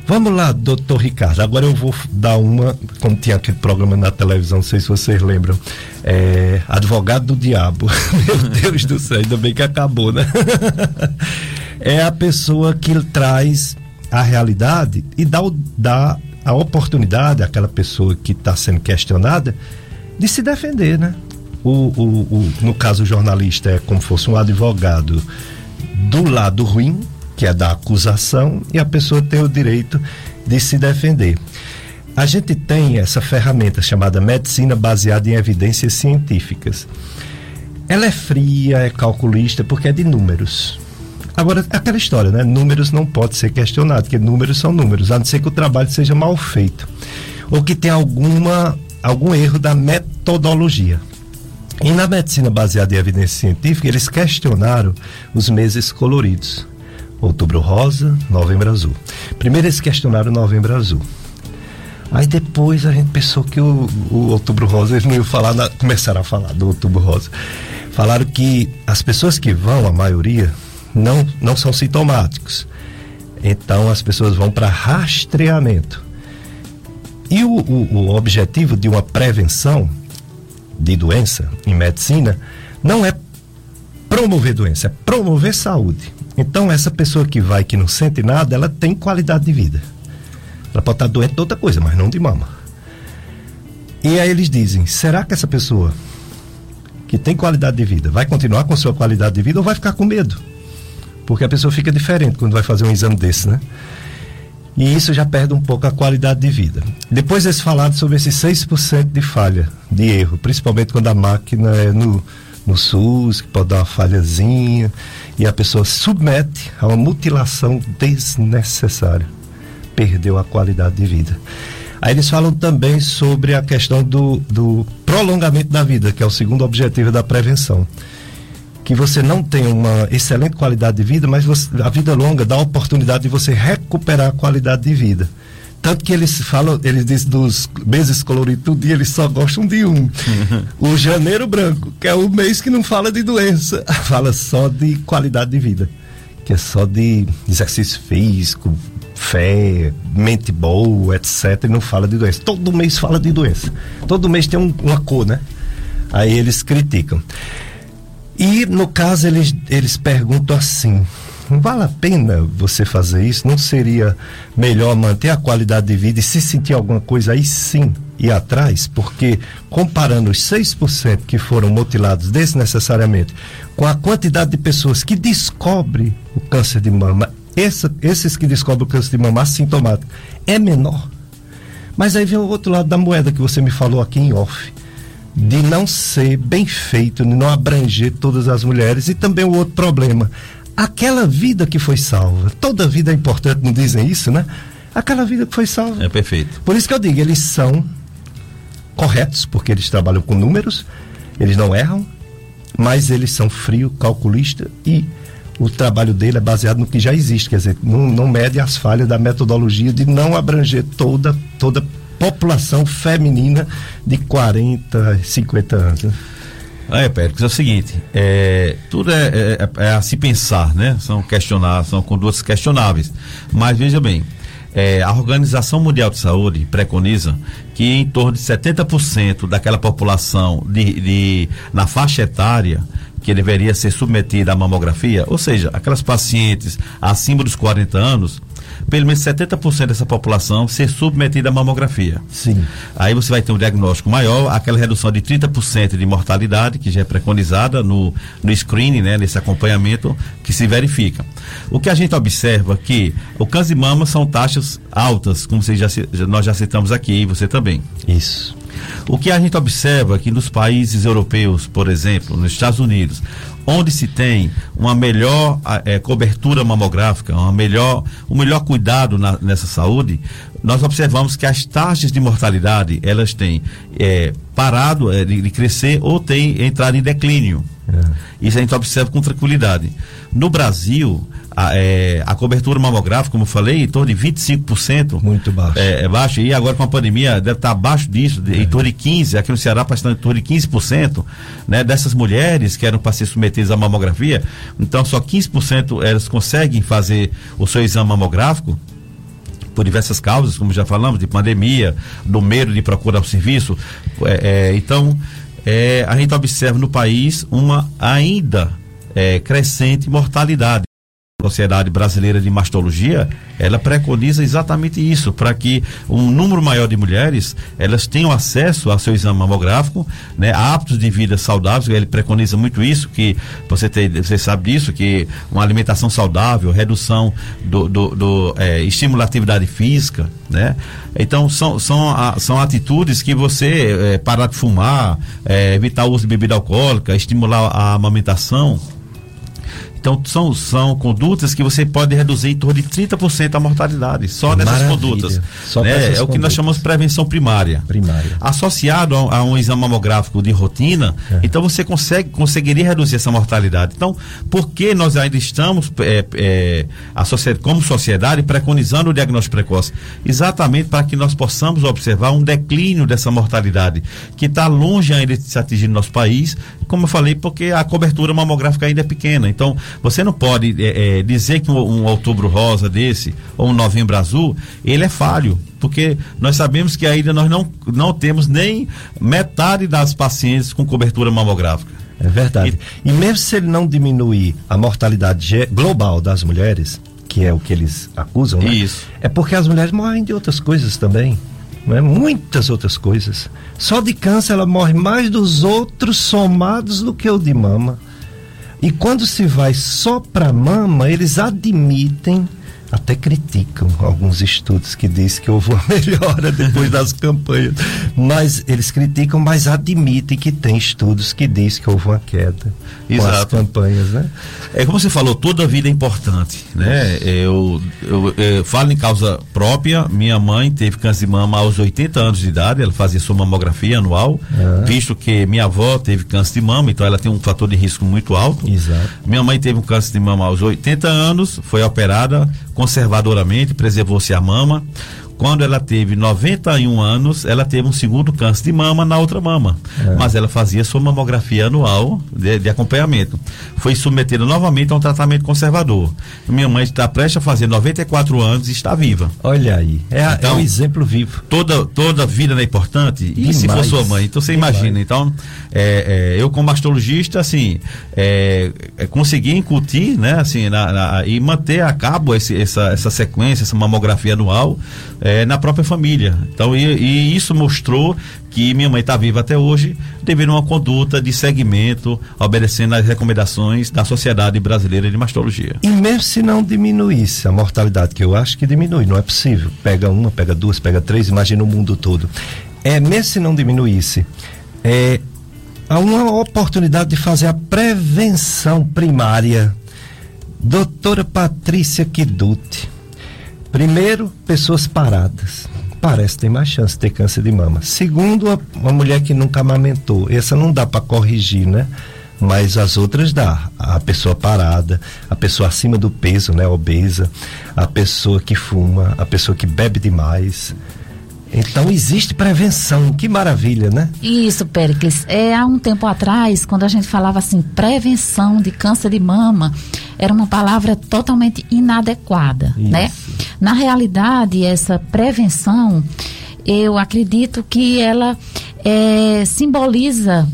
Vamos lá, doutor Ricardo. Agora eu vou dar uma, como tinha aquele programa na televisão, não sei se vocês lembram. É, advogado do diabo. <laughs> Meu Deus do céu, ainda bem que acabou, né? <laughs> é a pessoa que traz a realidade e dá, o, dá a oportunidade àquela pessoa que está sendo questionada de se defender, né? O, o, o, no caso, o jornalista é como fosse um advogado do lado ruim que é da acusação, e a pessoa tem o direito de se defender. A gente tem essa ferramenta chamada medicina baseada em evidências científicas. Ela é fria, é calculista, porque é de números. Agora, aquela história, né? Números não pode ser questionado, porque números são números, a não ser que o trabalho seja mal feito. Ou que tenha alguma, algum erro da metodologia. E na medicina baseada em evidência científica, eles questionaram os meses coloridos. Outubro rosa, novembro azul. Primeiro eles questionaram novembro azul. Aí depois a gente pensou que o, o outubro rosa, eles não iam falar, na, começaram a falar do outubro rosa. Falaram que as pessoas que vão, a maioria, não, não são sintomáticos. Então as pessoas vão para rastreamento. E o, o, o objetivo de uma prevenção de doença em medicina não é promover doença, é promover saúde. Então, essa pessoa que vai, que não sente nada, ela tem qualidade de vida. Ela pode estar doente de outra coisa, mas não de mama. E aí eles dizem: será que essa pessoa que tem qualidade de vida vai continuar com sua qualidade de vida ou vai ficar com medo? Porque a pessoa fica diferente quando vai fazer um exame desse, né? E isso já perde um pouco a qualidade de vida. Depois eles falaram sobre esses 6% de falha, de erro, principalmente quando a máquina é no, no SUS, que pode dar uma falhazinha e a pessoa submete a uma mutilação desnecessária. Perdeu a qualidade de vida. Aí eles falam também sobre a questão do, do prolongamento da vida, que é o segundo objetivo da prevenção. Que você não tem uma excelente qualidade de vida, mas você, a vida longa dá a oportunidade de você recuperar a qualidade de vida. Tanto que eles falam, eles dizem dos meses coloridos tudo e eles só gostam de um. <laughs> O janeiro branco, que é o mês que não fala de doença, <laughs> fala só de qualidade de vida. Que é só de exercício físico, fé, mente boa, etc. E não fala de doença. Todo mês fala de doença. Todo mês tem um, uma cor, né? Aí eles criticam. E no caso eles, eles perguntam assim: vale a pena você fazer isso? Não seria melhor manter a qualidade de vida e se sentir alguma coisa aí sim ir atrás? Porque comparando os 6% que foram mutilados desnecessariamente com a quantidade de pessoas que descobrem o câncer de mama, essa, esses que descobrem o câncer de mama assintomático é menor. Mas aí vem o outro lado da moeda que você me falou aqui em off de não ser bem feito, de não abranger todas as mulheres e também o outro problema, aquela vida que foi salva. Toda vida é importante, não dizem isso, né? Aquela vida que foi salva.
É perfeito.
Por isso que eu digo, eles são corretos, porque eles trabalham com números, eles não erram, mas eles são frio, calculista e o trabalho dele é baseado no que já existe, quer dizer, não, não mede as falhas da metodologia de não abranger toda toda população feminina de 40, 50 anos.
Ah, é, Pérez, é o seguinte, é, tudo é, é, é, a se pensar, né? São questionar, são condutas questionáveis. Mas veja bem, é, a Organização Mundial de Saúde preconiza que em torno de 70% daquela população de, de, na faixa etária que deveria ser submetida à mamografia, ou seja, aquelas pacientes acima dos 40 anos, pelo menos 70% dessa população ser submetida à mamografia.
Sim.
Aí você vai ter um diagnóstico maior, aquela redução de 30% de mortalidade, que já é preconizada no, no screening, né, nesse acompanhamento que se verifica. O que a gente observa que o câncer de mama são taxas altas, como você já, nós já citamos aqui, e você também.
Isso.
O que a gente observa é que nos países europeus, por exemplo, nos Estados Unidos, onde se tem uma melhor é, cobertura mamográfica, uma melhor, um melhor cuidado na, nessa saúde, nós observamos que as taxas de mortalidade elas têm é, parado é, de, de, crescer ou têm entrado em declínio. É. Isso a gente observa com tranquilidade. No Brasil, a, é, a, cobertura mamográfica, como eu falei, em torno de 25%.
Muito baixo.
É, é baixo. E agora com a pandemia deve estar abaixo disso, de, é. em torno de 15%. Aqui no Ceará está em torno de 15% né, dessas mulheres que eram para ser submetidas à mamografia. Então só 15% elas conseguem fazer o seu exame mamográfico por diversas causas, como já falamos, de pandemia, do medo de procurar o serviço. É, é, então, é, a gente observa no país uma ainda é, crescente mortalidade. Sociedade Brasileira de Mastologia, ela preconiza exatamente isso, para que um número maior de mulheres elas tenham acesso ao seu exame mamográfico, né, hábitos de vida saudáveis, ele preconiza muito isso, que você, tem, você sabe disso, que uma alimentação saudável, redução do, do, do é, estímulo à atividade física, né? Então são, são, são atitudes que você é, parar de fumar, é, evitar o uso de bebida alcoólica, estimular a amamentação, então, são, são condutas que você pode reduzir em torno de 30% a mortalidade, só nessas Maravilha. condutas. Só né? É o que condutas. nós chamamos de prevenção primária.
Primária.
Associado a, a um exame mamográfico de rotina, é. então você consegue, conseguiria reduzir essa mortalidade. Então, por que nós ainda estamos, é, é, a sociedade, como sociedade, preconizando o diagnóstico precoce? Exatamente para que nós possamos observar um declínio dessa mortalidade, que está longe ainda de se atingir no nosso país, como eu falei, porque a cobertura mamográfica ainda é pequena. Então, você não pode é, é, dizer que um, um, outubro rosa desse ou um novembro azul, ele é falho, porque nós sabemos que ainda nós não, não temos nem metade das pacientes com cobertura mamográfica.
É verdade. E, e mesmo se ele não diminuir a mortalidade global das mulheres, que é o que eles acusam, né?
Isso.
É porque as mulheres morrem de outras coisas também. Né? Muitas outras coisas. Só de câncer ela morre mais dos outros somados do que o de mama. E quando se vai só para mama, eles admitem até criticam alguns estudos que dizem que houve uma <laughs> melhora depois das campanhas. Mas eles criticam, mas admitem que tem estudos que dizem que houve uma queda Exato. com as campanhas, né?
É como você falou, toda a vida é importante, né? Eu, eu, eu, falo em causa própria, minha mãe teve câncer de mama aos 80 anos de idade, ela fazia sua mamografia anual, ah. visto que minha avó teve câncer de mama, então ela tem um fator de risco muito alto.
Exato.
Minha mãe teve um câncer de mama aos 80 anos, foi operada conservadoramente, preservou-se a mama. Quando ela teve 91 anos, ela teve um segundo câncer de mama na outra mama. É. Mas ela fazia sua mamografia anual de, de, acompanhamento. Foi submetida novamente a um tratamento conservador. Minha mãe está prestes a fazer 94 anos e está viva.
Olha aí, é, então, é um exemplo vivo.
Toda, toda vida é importante. Demais. E se for sua mãe? Então você Demais. imagina. Então, é, é, eu como mastologista, assim, é, é, consegui incutir, né, assim, na, na, e manter a cabo esse, essa, essa sequência, essa mamografia anual é, na própria família. Então, e, e isso mostrou que minha mãe está viva até hoje devido a uma conduta de segmento, obedecendo às recomendações da Sociedade Brasileira de Mastologia.
E mesmo se não diminuísse a mortalidade, que eu acho que diminui, não é possível. Pega uma, pega duas, pega três, imagina o mundo todo. É, mesmo se não diminuísse, é, há uma oportunidade de fazer a prevenção primária. Doutora Patrícia Kiduti Primeiro, pessoas paradas. Parece ter mais chance de ter câncer de mama. Segundo, uma mulher que nunca amamentou. Essa não dá para corrigir, né? Mas as outras dá. A pessoa parada, a pessoa acima do peso, né? Obesa, a pessoa que fuma, a pessoa que bebe demais. Então existe prevenção, que maravilha, né?
Isso, Péricles. É, há um tempo atrás, quando a gente falava assim, prevenção de câncer de mama, era uma palavra totalmente inadequada, Isso. né? Na realidade, essa prevenção, eu acredito que ela é, simboliza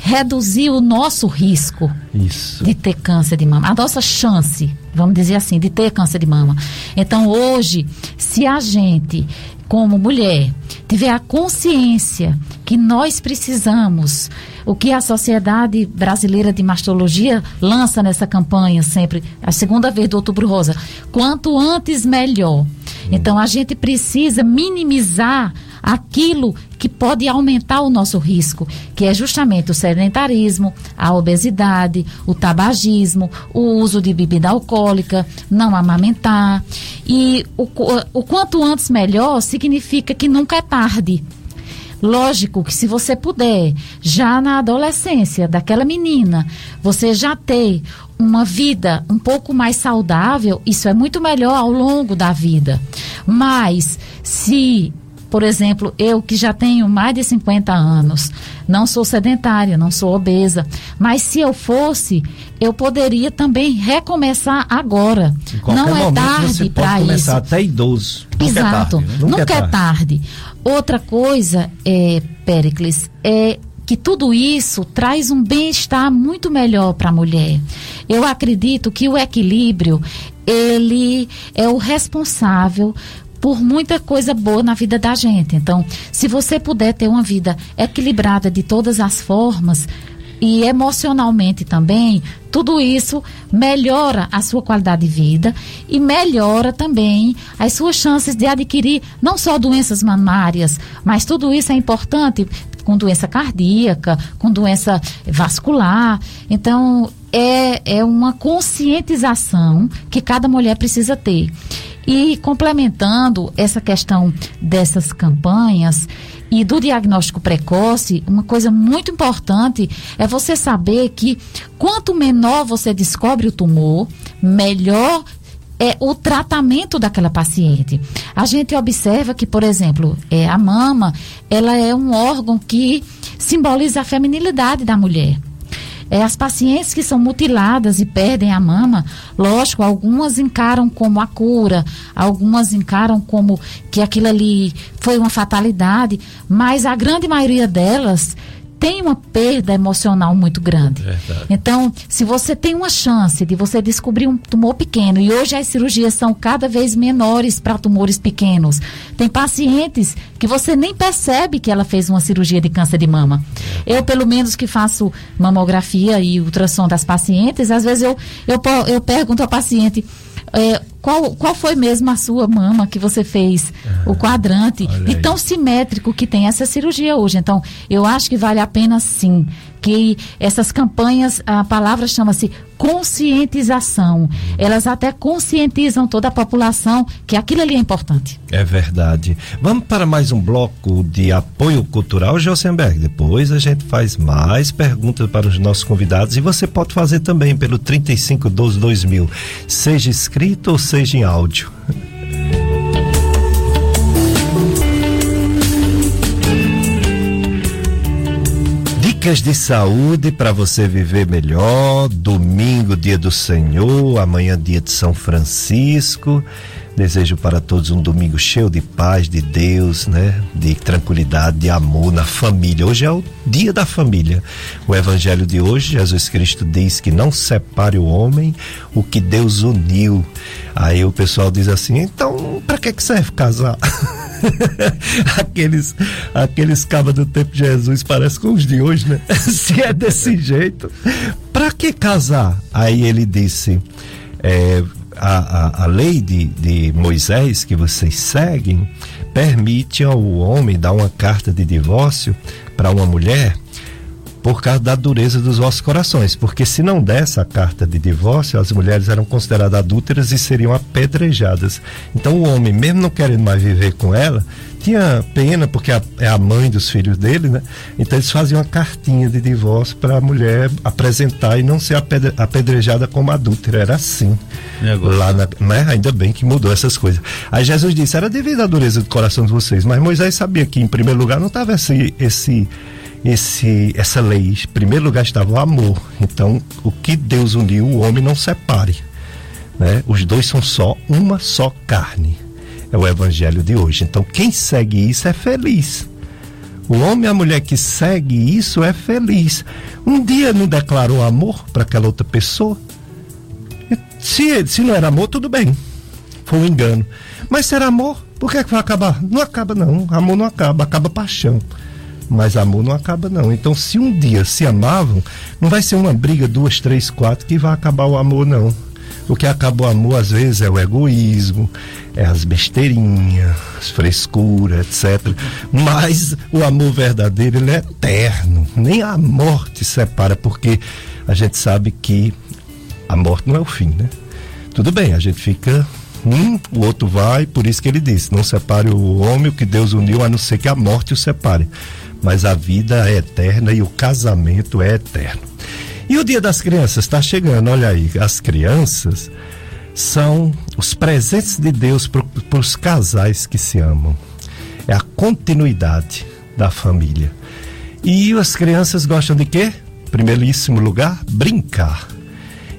reduzir o nosso risco
Isso.
de ter câncer de mama, a nossa chance vamos dizer assim, de ter câncer de mama. Então, hoje, se a gente, como mulher, tiver a consciência que nós precisamos, o que a Sociedade Brasileira de Mastologia lança nessa campanha sempre, a segunda vez do Outubro Rosa, quanto antes melhor. Então a gente precisa minimizar aquilo que pode aumentar o nosso risco, que é justamente o sedentarismo, a obesidade, o tabagismo, o uso de bebida alcoólica, não amamentar. E o, o quanto antes melhor significa que nunca é tarde. Lógico que se você puder, já na adolescência daquela menina, você já ter uma vida um pouco mais saudável, isso é muito melhor ao longo da vida. Mas se por exemplo, eu que já tenho mais de 50 anos, não sou sedentária, não sou obesa, mas se eu fosse, eu poderia também recomeçar agora. Não é tarde para isso.
até idoso.
Nunca Exato. É tarde, né? Nunca, Nunca é, tarde. é tarde. Outra coisa, é, Pericles, é que tudo isso traz um bem-estar muito melhor para a mulher. Eu acredito que o equilíbrio ele é o responsável por muita coisa boa na vida da gente. Então, se você puder ter uma vida equilibrada de todas as formas e emocionalmente também, tudo isso melhora a sua qualidade de vida e melhora também as suas chances de adquirir não só doenças mamárias, mas tudo isso é importante com doença cardíaca, com doença vascular. Então, é, é uma conscientização que cada mulher precisa ter. E complementando essa questão dessas campanhas e do diagnóstico precoce, uma coisa muito importante é você saber que quanto menor você descobre o tumor, melhor é o tratamento daquela paciente. A gente observa que, por exemplo, é, a mama, ela é um órgão que simboliza a feminilidade da mulher. É, as pacientes que são mutiladas e perdem a mama, lógico, algumas encaram como a cura, algumas encaram como que aquilo ali foi uma fatalidade, mas a grande maioria delas tem uma perda emocional muito grande. Verdade. Então, se você tem uma chance de você descobrir um tumor pequeno, e hoje as cirurgias são cada vez menores para tumores pequenos, tem pacientes que você nem percebe que ela fez uma cirurgia de câncer de mama. Eu, pelo menos, que faço mamografia e ultrassom das pacientes, às vezes eu, eu, eu pergunto ao paciente. É, qual, qual foi mesmo a sua mama que você fez, o quadrante, e tão simétrico que tem essa cirurgia hoje. Então, eu acho que vale a pena sim que essas campanhas, a palavra chama-se conscientização. Elas até conscientizam toda a população que aquilo ali é importante.
É verdade. Vamos para mais um bloco de apoio cultural, Josenberg. Depois a gente faz mais perguntas para os nossos convidados e você pode fazer também pelo 3512 2000, seja escrito ou seja em áudio. <laughs> Dicas de saúde para você viver melhor. Domingo, dia do Senhor, amanhã, dia de São Francisco. Desejo para todos um domingo cheio de paz, de Deus, né? De tranquilidade, de amor na família. Hoje é o dia da família. O evangelho de hoje, Jesus Cristo diz que não separe o homem o que Deus uniu. Aí o pessoal diz assim: então, para que que serve casar? <laughs> aqueles aqueles cabas do tempo de Jesus parece com os de hoje, né? <laughs> Se é desse jeito, para que casar? Aí ele disse: é, a, a, a lei de, de Moisés que vocês seguem permite ao homem dar uma carta de divórcio para uma mulher por causa da dureza dos vossos corações, porque se não desse a carta de divórcio, as mulheres eram consideradas adúlteras e seriam apedrejadas. Então o homem, mesmo não querendo mais viver com ela, tinha pena porque é a mãe dos filhos dele, né? Então eles faziam uma cartinha de divórcio para a mulher apresentar e não ser apedrejada como adúltera. Era assim. Lá na, né? Ainda bem que mudou essas coisas. Aí Jesus disse: era devido à dureza do coração de vocês, mas Moisés sabia que em primeiro lugar não estava esse, esse esse, essa lei. Em primeiro lugar estava o amor. Então, o que Deus uniu, o homem não separe. Né? Os dois são só uma só carne. É o evangelho de hoje. Então, quem segue isso é feliz. O homem e a mulher que segue isso é feliz. Um dia não declarou amor para aquela outra pessoa? Se, se não era amor, tudo bem. Foi um engano. Mas se era amor, por que, é que vai acabar? Não acaba, não. Amor não acaba, acaba paixão. Mas amor não acaba, não. Então, se um dia se amavam, não vai ser uma briga, duas, três, quatro, que vai acabar o amor, não. O que acaba o amor, às vezes, é o egoísmo, é as besteirinhas, as frescuras, etc. Mas o amor verdadeiro, ele é eterno. Nem a morte separa, porque a gente sabe que a morte não é o fim, né? Tudo bem, a gente fica um, o outro vai, por isso que ele disse: não separe o homem, o que Deus uniu, a não ser que a morte o separe mas a vida é eterna e o casamento é eterno. E o Dia das Crianças está chegando, olha aí, as crianças são os presentes de Deus para os casais que se amam. É a continuidade da família. E as crianças gostam de quê? Primeiríssimo lugar, brincar.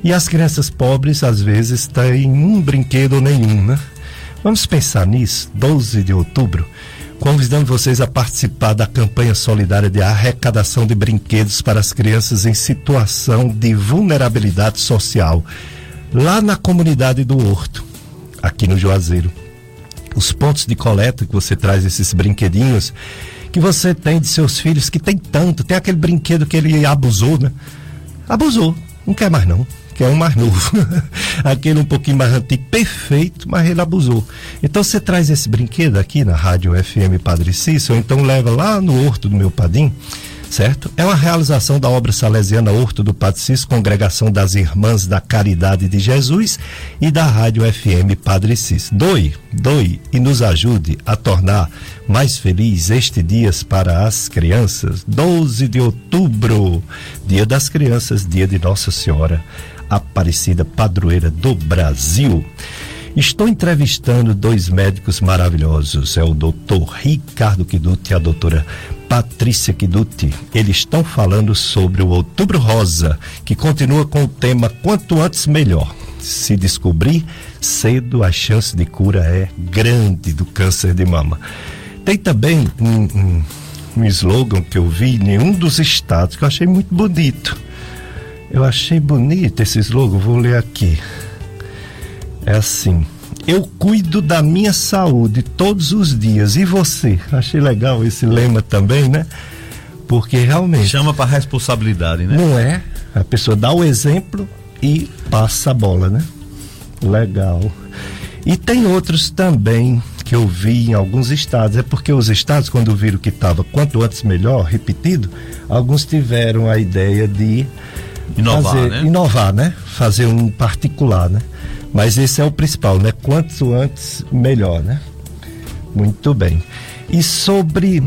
E as crianças pobres, às vezes, têm um brinquedo ou nenhum, né? Vamos pensar nisso, 12 de outubro convidando vocês a participar da campanha solidária de arrecadação de brinquedos para as crianças em situação de vulnerabilidade social, lá na comunidade do Horto, aqui no Juazeiro. Os pontos de coleta que você traz esses brinquedinhos que você tem de seus filhos que tem tanto, tem aquele brinquedo que ele abusou, né? Abusou, não quer mais não que é um mais novo. <laughs> Aquele um pouquinho mais antigo, perfeito, mas ele abusou. Então você traz esse brinquedo aqui na Rádio FM Padre Cícero, então leva lá no horto do meu padim, certo? É uma realização da obra salesiana Horto do Padre Cícero, Congregação das Irmãs da Caridade de Jesus e da Rádio FM Padre Cícero. Doe, doe e nos ajude a tornar mais feliz este dia para as crianças. 12 de outubro, Dia das Crianças, dia de Nossa Senhora Aparecida Padroeira do Brasil. Estou entrevistando dois médicos maravilhosos, é o doutor Ricardo Kiduti e a doutora Patrícia Kiduti. Eles estão falando sobre o Outubro Rosa, que continua com o tema Quanto antes melhor. Se descobrir cedo, a chance de cura é grande do câncer de mama. Tem também um, um, um slogan que eu vi em um dos estados que eu achei muito bonito eu achei bonito esse slogan, vou ler aqui. É assim: Eu cuido da minha saúde todos os dias. E você? Achei legal esse lema também, né? Porque realmente.
Chama para responsabilidade, né?
Não é? A pessoa dá o exemplo e passa a bola, né? Legal. E tem outros também que eu vi em alguns estados. É porque os estados, quando viram que estava quanto antes melhor, repetido, alguns tiveram a ideia de
Inovar,
fazer,
né?
Inovar, né? Fazer um particular, né? Mas esse é o principal, né? Quanto antes, melhor, né? Muito bem. E sobre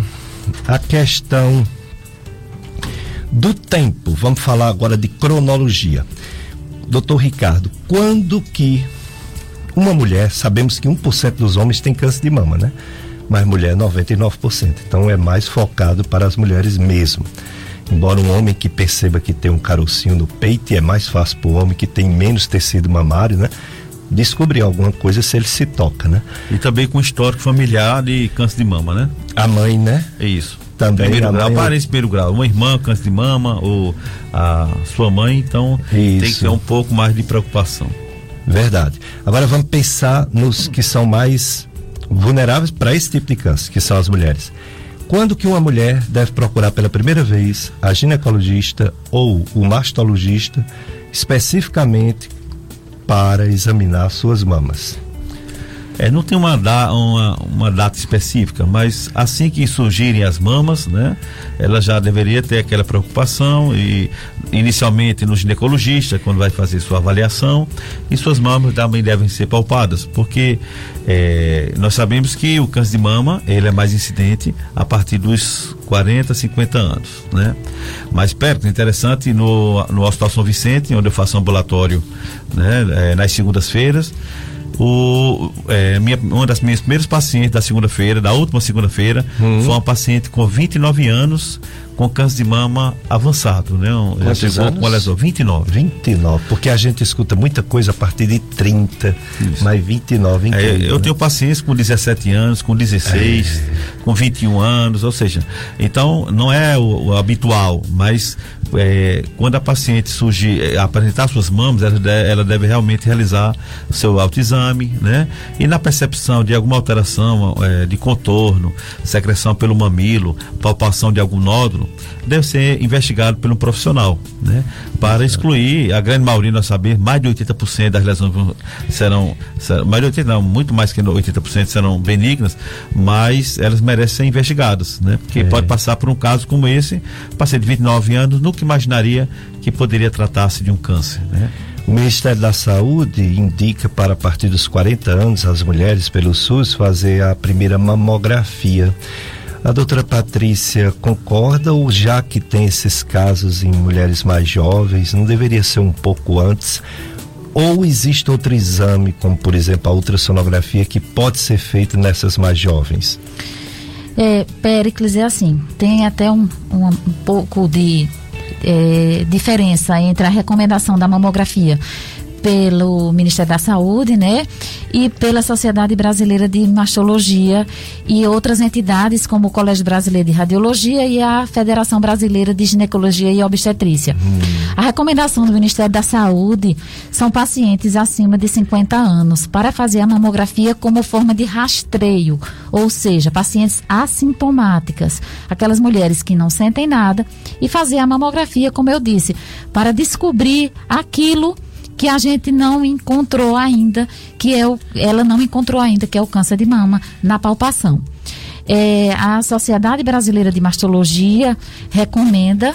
a questão do tempo, vamos falar agora de cronologia. Doutor Ricardo, quando que uma mulher, sabemos que 1% dos homens tem câncer de mama, né? Mas mulher 99%. Então é mais focado para as mulheres mesmo. Embora um homem que perceba que tem um carocinho no peito, e é mais fácil para o homem que tem menos tecido mamário, né? Descobrir alguma coisa se ele se toca, né?
E também com histórico familiar de câncer de mama, né?
A mãe, né?
É isso.
Também
primeiro grau,
mãe...
primeiro grau. Uma irmã, câncer de mama, ou a sua mãe, então isso. tem que ter um pouco mais de preocupação.
Verdade. Agora vamos pensar nos que são mais vulneráveis para esse tipo de câncer, que são as mulheres. Quando que uma mulher deve procurar pela primeira vez a ginecologista ou o mastologista especificamente para examinar suas mamas?
É, não tem uma, uma, uma, data específica, mas assim que surgirem as mamas, né, ela já deveria ter aquela preocupação e inicialmente no ginecologista quando vai fazer sua avaliação e suas mamas também devem ser palpadas, porque é, nós sabemos que o câncer de mama ele é mais incidente a partir dos 40, 50 anos, né? Mas perto, interessante no no Hospital São Vicente, onde eu faço ambulatório, né, é, nas segundas-feiras o, é, minha, uma das minhas primeiras pacientes da segunda-feira, da última segunda-feira, uhum. foi uma paciente com 29 anos, com câncer de mama avançado, né?
Já chegou anos? com lesão 29. 29, porque a gente escuta muita coisa a partir de 30, Isso. mas 29 incrível,
é, Eu né? tenho pacientes com 17 anos, com 16, é. com 21 anos, ou seja, então não é o, o habitual, mas é, quando a paciente surge, é, apresentar suas mamas, ela deve, ela deve realmente realizar o seu autoexame, né? E na percepção de alguma alteração é, de contorno, secreção pelo mamilo, palpação de algum nódulo, deve ser investigado por um profissional, né? Para excluir, a grande maioria nós sabemos, mais de 80% das lesões serão, serão, mais de 80 não, muito mais que 80% serão benignas, mas elas merecem ser investigadas, né? Porque é. pode passar por um caso como esse, paciente de 29 anos, nunca imaginaria que poderia tratar-se de um câncer, né?
O Ministério da Saúde indica para a partir dos 40 anos as mulheres pelo SUS fazer a primeira mamografia. A doutora Patrícia concorda ou já que tem esses casos em mulheres mais jovens, não deveria ser um pouco antes? Ou existe outro exame, como por exemplo a ultrassonografia, que pode ser feito nessas mais jovens?
É, Péricles é assim, tem até um, um, pouco de é, diferença entre a recomendação da mamografia pelo Ministério da Saúde, né? E pela Sociedade Brasileira de Mastologia e outras entidades como o Colégio Brasileiro de Radiologia e a Federação Brasileira de Ginecologia e Obstetrícia. Hum. A recomendação do Ministério da Saúde são pacientes acima de 50 anos para fazer a mamografia como forma de rastreio, ou seja, pacientes assintomáticas, aquelas mulheres que não sentem nada e fazer a mamografia, como eu disse, para descobrir aquilo que a gente não encontrou ainda, que é o, ela não encontrou ainda, que é o câncer de mama na palpação. É, a Sociedade Brasileira de Mastologia recomenda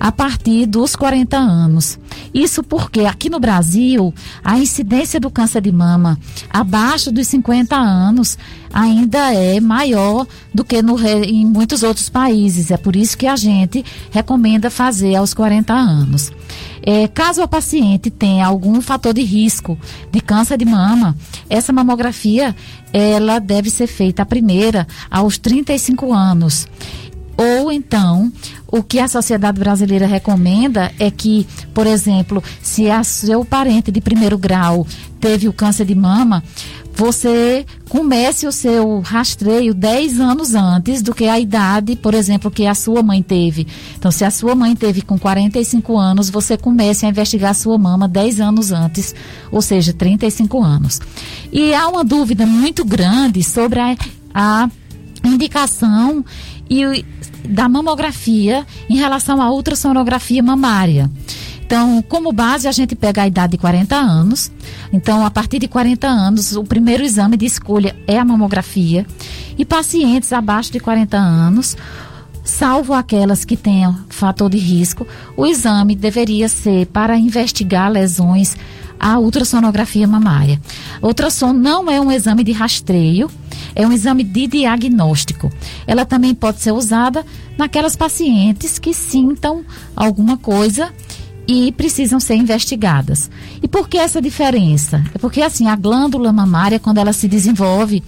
a partir dos 40 anos. Isso porque aqui no Brasil, a incidência do câncer de mama abaixo dos 50 anos ainda é maior do que no, em muitos outros países. É por isso que a gente recomenda fazer aos 40 anos. É, caso a paciente tenha algum fator de risco de câncer de mama, essa mamografia ela deve ser feita a primeira aos 35 anos. Ou então, o que a sociedade brasileira recomenda é que, por exemplo, se a seu parente de primeiro grau teve o câncer de mama, você comece o seu rastreio 10 anos antes do que a idade, por exemplo, que a sua mãe teve. Então, se a sua mãe teve com 45 anos, você comece a investigar a sua mama 10 anos antes, ou seja, 35 anos. E há uma dúvida muito grande sobre a, a indicação e da mamografia em relação à ultrassonografia mamária. Então, como base, a gente pega a idade de 40 anos. Então, a partir de 40 anos, o primeiro exame de escolha é a mamografia. E pacientes abaixo de 40 anos, salvo aquelas que tenham fator de risco, o exame deveria ser para investigar lesões a ultrassonografia mamária. ultrassom não é um exame de rastreio, é um exame de diagnóstico. Ela também pode ser usada naquelas pacientes que sintam alguma coisa e precisam ser investigadas. E por que essa diferença? É porque assim, a glândula mamária, quando ela se desenvolve,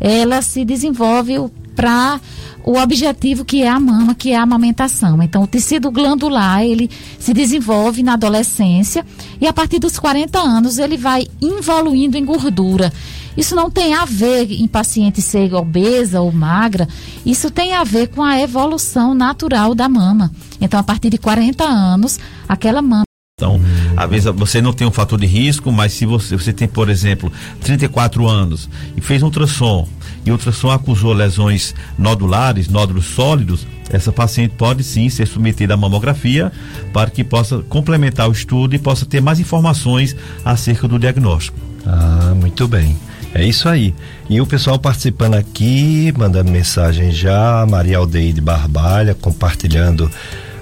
ela se desenvolve para o objetivo que é a mama, que é a amamentação. Então, o tecido glandular, ele se desenvolve na adolescência e a partir dos 40 anos ele vai evoluindo em gordura. Isso não tem a ver em paciente ser obesa ou magra, isso tem a ver com a evolução natural da mama. Então, a partir de 40 anos, aquela mama
então, às vezes você não tem um fator de risco, mas se você, você tem, por exemplo, 34 anos e fez um ultrassom e o ultrassom acusou lesões nodulares, nódulos sólidos, essa paciente pode sim ser submetida à mamografia para que possa complementar o estudo e possa ter mais informações acerca do diagnóstico.
Ah, muito bem. É isso aí. E o pessoal participando aqui, mandando mensagem já, Maria Aldeide Barbalha, compartilhando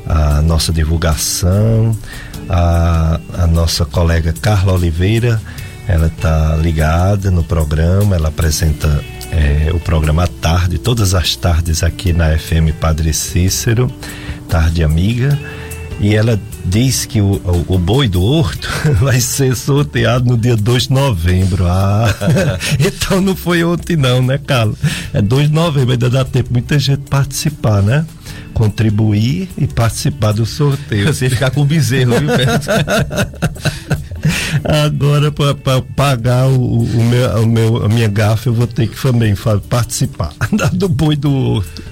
a nossa divulgação, a, a nossa colega Carla Oliveira, ela está ligada no programa, ela apresenta é, o programa à tarde, todas as tardes aqui na FM Padre Cícero, Tarde Amiga. E ela diz que o, o, o, boi do horto <laughs> vai ser sorteado no dia 2 de novembro. Ah, <laughs> então não foi ontem não, né, Carlos? É 2 de novembro, ainda dá tempo muita gente participar, né? contribuir e participar do sorteio.
Você ficar com bezerro, viu, Pedro? <laughs>
Agora, para pagar o, o, meu, o meu, a minha gafa, eu vou ter que também participar do boi do outro.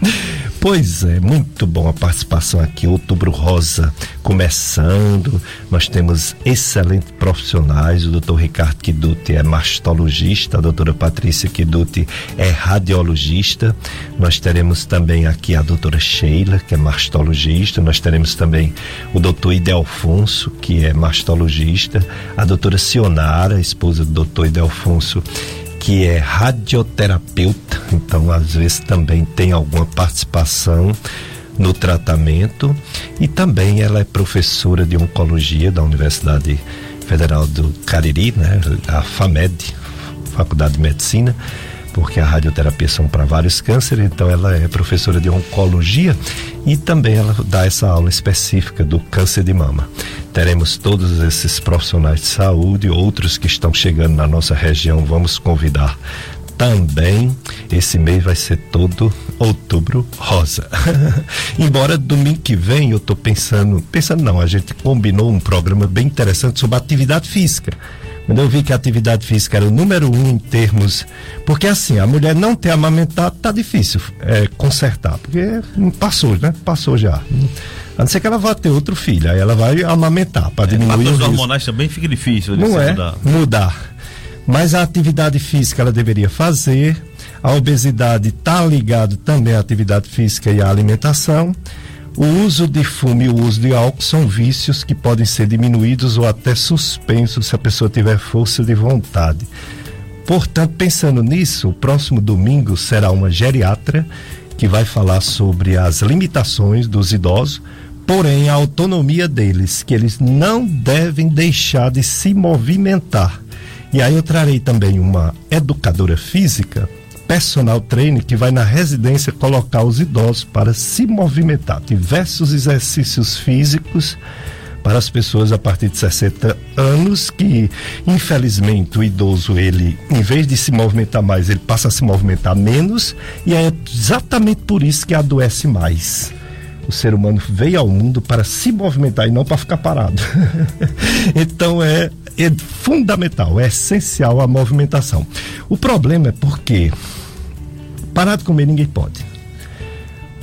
Pois é, muito bom a participação aqui. Outubro Rosa começando. Nós temos excelentes profissionais. O doutor Ricardo Kiduti é mastologista, a doutora Patrícia Kiduti é radiologista. Nós teremos também aqui a doutora Sheila, que é mastologista. Nós teremos também o doutor Idelfonso, que é mastologista. A doutora Sionara, esposa do doutor Idelfonso, que é radioterapeuta, então às vezes também tem alguma participação no tratamento. E também ela é professora de oncologia da Universidade Federal do Cariri, né, a FAMED, Faculdade de Medicina, porque a radioterapia são para vários cânceres, então ela é professora de oncologia e também ela dá essa aula específica do câncer de mama. Teremos todos esses profissionais de saúde, outros que estão chegando na nossa região, vamos convidar também. Esse mês vai ser todo outubro rosa. <laughs> Embora domingo que vem eu estou pensando, pensando não, a gente combinou um programa bem interessante sobre atividade física. Quando eu vi que a atividade física era o número um em termos. Porque assim, a mulher não ter amamentado tá difícil é, consertar. Porque passou, né? Passou já. A não ser que ela vá ter outro filho, aí ela vai amamentar para é, diminuir
os hormonais também fica difícil
de não é mudar. mudar. Mas a atividade física ela deveria fazer. A obesidade está ligado também à atividade física e à alimentação. O uso de fumo e o uso de álcool são vícios que podem ser diminuídos ou até suspensos se a pessoa tiver força de vontade. Portanto, pensando nisso, o próximo domingo será uma geriatra que vai falar sobre as limitações dos idosos, porém a autonomia deles, que eles não devem deixar de se movimentar. E aí eu trarei também uma educadora física personal trainer que vai na residência colocar os idosos para se movimentar. Diversos exercícios físicos para as pessoas a partir de 60 anos que infelizmente o idoso ele em vez de se movimentar mais ele passa a se movimentar menos e é exatamente por isso que adoece mais. O ser humano veio ao mundo para se movimentar e não para ficar parado. <laughs> Então é, é fundamental é essencial a movimentação. O problema é porque Parar de comer ninguém pode.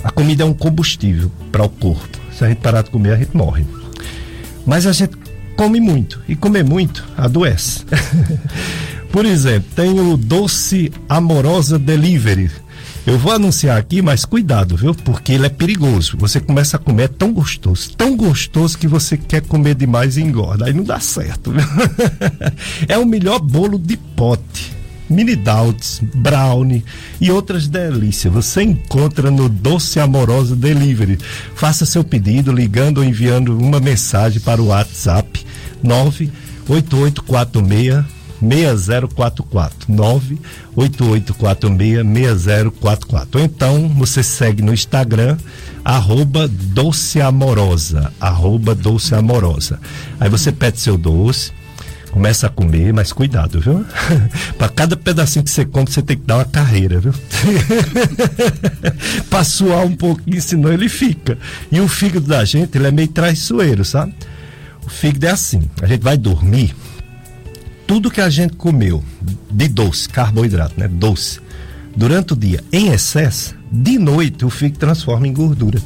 A comida é um combustível para o corpo. Se a gente parar de comer, a gente morre. Mas a gente come muito. E comer muito adoece. <laughs> Por exemplo, tem o doce amorosa delivery. Eu vou anunciar aqui, mas cuidado, viu? Porque ele é perigoso. Você começa a comer é tão gostoso, tão gostoso que você quer comer demais e engorda. Aí não dá certo. Viu? <laughs> é o melhor bolo de pote mini doubts, brownie e outras delícias. Você encontra no Doce Amorosa Delivery. Faça seu pedido ligando ou enviando uma mensagem para o WhatsApp 98846 6044 98846 6044 ou então você segue no Instagram arroba doce amorosa arroba doce amorosa aí você pede seu doce Começa a comer, mas cuidado, viu? <laughs> para cada pedacinho que você come, você tem que dar uma carreira, viu? <laughs> para suar um pouquinho, senão ele fica. E o fígado da gente, ele é meio traiçoeiro, sabe? O fígado é assim: a gente vai dormir, tudo que a gente comeu de doce, carboidrato, né? Doce, durante o dia em excesso, de noite o fígado transforma em gordura.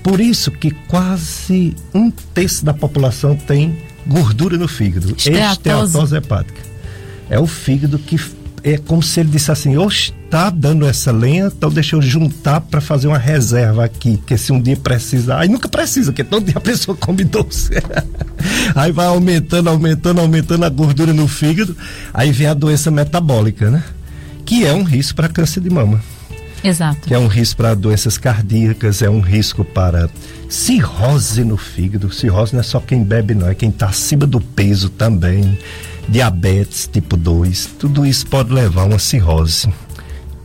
Por isso que quase um terço da população tem gordura no fígado. Esteatose hepática. É o fígado que é como se ele disse assim: hoje está dando essa lenha, então deixa eu juntar para fazer uma reserva aqui, que se um dia precisar, aí nunca precisa, porque todo dia a pessoa come doce. <laughs> aí vai aumentando, aumentando, aumentando a gordura no fígado, aí vem a doença metabólica, né? Que é um risco para câncer de mama.
Exato.
Que é um risco para doenças cardíacas, é um risco para cirrose no fígado. Cirrose não é só quem bebe, não, é quem está acima do peso também. Diabetes tipo 2, tudo isso pode levar a uma cirrose.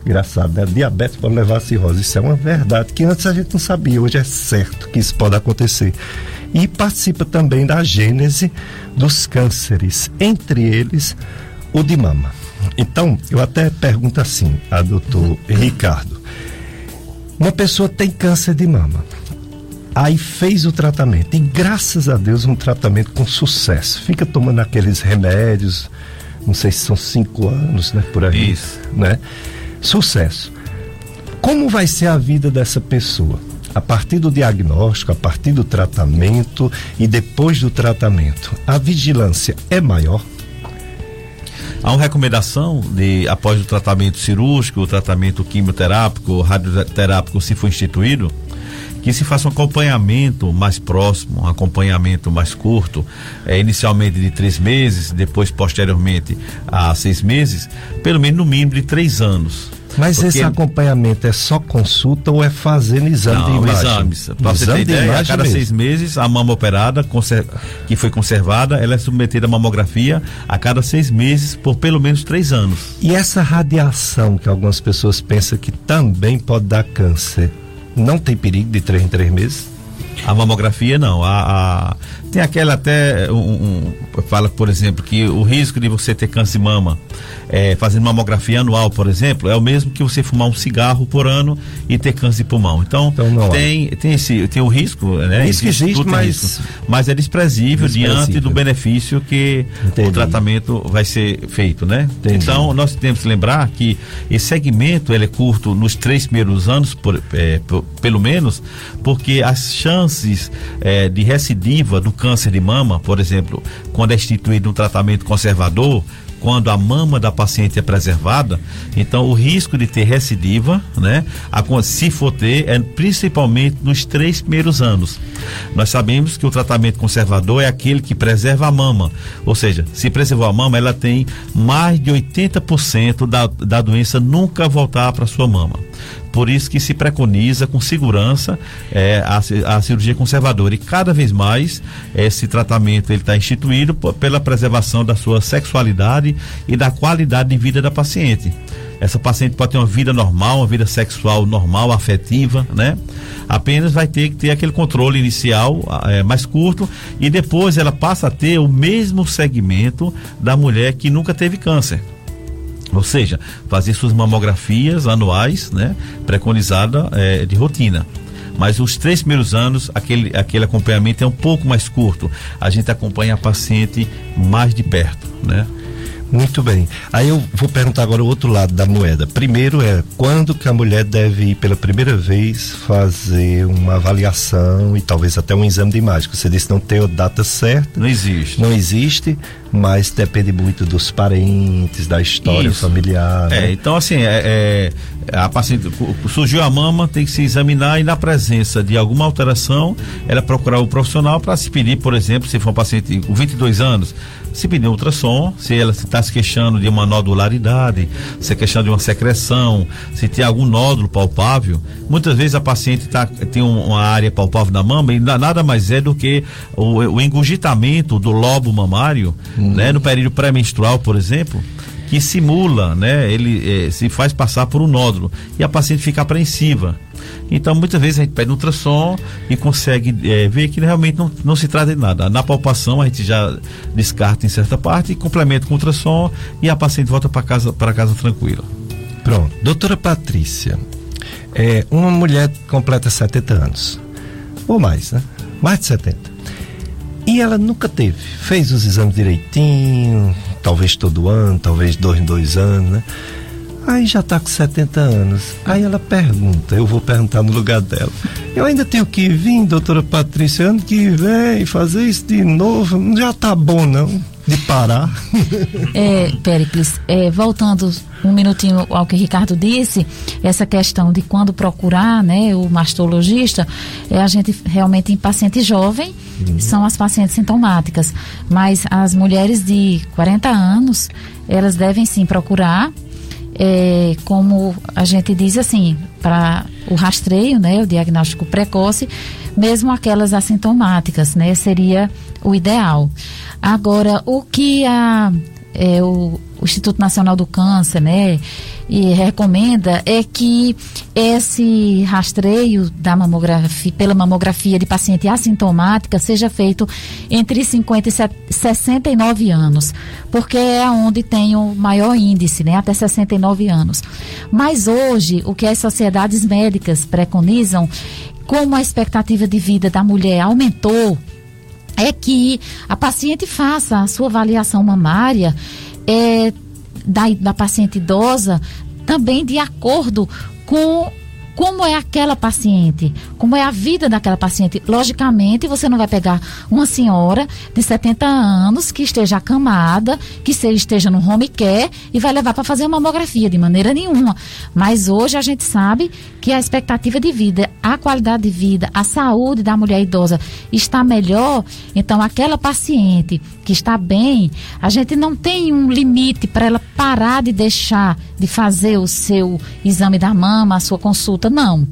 Engraçado, né? Diabetes pode levar a cirrose. Isso é uma verdade que antes a gente não sabia, hoje é certo que isso pode acontecer. E participa também da gênese dos cânceres, entre eles o de mama. Então, eu até pergunto assim a doutor Ricardo. Uma pessoa tem câncer de mama. Aí fez o tratamento e graças a Deus um tratamento com sucesso. Fica tomando aqueles remédios, não sei se são cinco anos, né, por aí.
Isso.
Né? Sucesso. Como vai ser a vida dessa pessoa? A partir do diagnóstico, a partir do tratamento e depois do tratamento, a vigilância é maior?
Há uma recomendação de, após o tratamento cirúrgico, o tratamento quimioterápico, radioterápico, se for instituído, que se faça um acompanhamento mais próximo, um acompanhamento mais curto, é, inicialmente de três meses, depois posteriormente a seis meses, pelo menos no mínimo de três anos.
Mas Porque esse acompanhamento é só consulta ou é fazendo exame
não,
de imagem?
exames. Para você ter ideia, a cada mesmo. seis meses, a mama operada, que foi conservada, ela é submetida a mamografia a cada seis meses por pelo menos três anos.
E essa radiação que algumas pessoas pensam que também pode dar câncer, não tem perigo de três em três meses?
A mamografia não. A, a tem aquela até um, um, fala, por exemplo, que o risco de você ter câncer de mama é, fazendo mamografia anual, por exemplo, é o mesmo que você fumar um cigarro por ano e ter câncer de pulmão. Então, então tem, tem esse tem o risco, né?
Existe, existe mas risco,
mas é desprezível, desprezível, diante do benefício que Entendi. o tratamento vai ser feito, né? Entendi. Então nós temos que lembrar que esse segmento ele é curto nos três primeiros anos, por, é, por, pelo menos, porque as chances é, de recidiva do câncer de mama, por exemplo, quando é instituído um tratamento conservador, quando a mama da paciente é preservada, então o risco de ter recidiva, né, se for ter, é principalmente nos três primeiros anos. Nós sabemos que o tratamento conservador é aquele que preserva a mama, ou seja, se preservou a mama, ela tem mais de 80% da, da doença nunca voltar para sua mama. Por isso que se preconiza com segurança é, a, a cirurgia conservadora. E cada vez mais esse tratamento está instituído pela preservação da sua sexualidade e da qualidade de vida da paciente. Essa paciente pode ter uma vida normal, uma vida sexual normal, afetiva, né? Apenas vai ter que ter aquele controle inicial é, mais curto e depois ela passa a ter o mesmo segmento da mulher que nunca teve câncer. Ou seja, fazer suas mamografias anuais, né? Preconizada é, de rotina. Mas os três primeiros anos, aquele, aquele acompanhamento é um pouco mais curto. A gente acompanha a paciente mais de perto, né?
Muito bem. Aí eu vou perguntar agora o outro lado da moeda. Primeiro é quando que a mulher deve ir pela primeira vez fazer uma avaliação e talvez até um exame de imagem. Você disse não tem a data certa.
Não existe.
Não existe, mas depende muito dos parentes, da história Isso. familiar.
É,
né?
então assim, é, é, a paciente surgiu a mama, tem que se examinar e na presença de alguma alteração, ela procurar o profissional para se pedir, por exemplo, se for um paciente com 22 anos, se pedir um ultrassom, se ela está se queixando de uma nodularidade, se queixando de uma secreção, se tem algum nódulo palpável, muitas vezes a paciente tá, tem uma área palpável na mama e nada mais é do que o, o engurgitamento do lobo mamário, uhum. né, no período pré-menstrual, por exemplo, que simula, né, ele eh, se faz passar por um nódulo e a paciente fica apreensiva. Então, muitas vezes a gente pede um ultrassom e consegue é, ver que realmente não, não se trata de nada. Na palpação, a gente já descarta em certa parte, complementa com ultrassom e a paciente volta para casa, para casa tranquila.
Pronto. Doutora Patrícia, é, uma mulher completa 70 anos, ou mais, né? Mais de 70. E ela nunca teve. Fez os exames direitinho, talvez todo ano, talvez dois em dois anos, né? Aí já está com 70 anos. Aí ela pergunta, eu vou perguntar no lugar dela. Eu ainda tenho que vir, doutora Patrícia, ano que vem, fazer isso de novo. Não já tá bom, não, de parar.
É, Pericles, é, voltando um minutinho ao que o Ricardo disse, essa questão de quando procurar, né, o mastologista, é a gente realmente em paciente jovem, uhum. são as pacientes sintomáticas. Mas as mulheres de 40 anos, elas devem sim procurar é, como a gente diz assim, para o rastreio, né, o diagnóstico precoce, mesmo aquelas assintomáticas, né, seria o ideal. Agora, o que a é, o, o, Instituto Nacional do Câncer, né, e recomenda é que esse rastreio da mamografia, pela mamografia de paciente assintomática seja feito entre 50 e 69 anos, porque é onde tem o maior índice, né, até 69 anos. Mas hoje, o que as sociedades médicas preconizam, como a expectativa de vida da mulher aumentou, é que a paciente faça a sua avaliação mamária é, da, da paciente idosa também de acordo com como é aquela paciente, como é a vida daquela paciente. Logicamente, você não vai pegar uma senhora de 70 anos que esteja acamada, que esteja no home care e vai levar para fazer uma mamografia de maneira nenhuma. Mas hoje a gente sabe que a expectativa de vida, a qualidade de vida, a saúde da mulher idosa está melhor, então aquela paciente que está bem, a gente não tem um limite para ela parar de deixar de fazer o seu exame da mama, a sua consulta, não.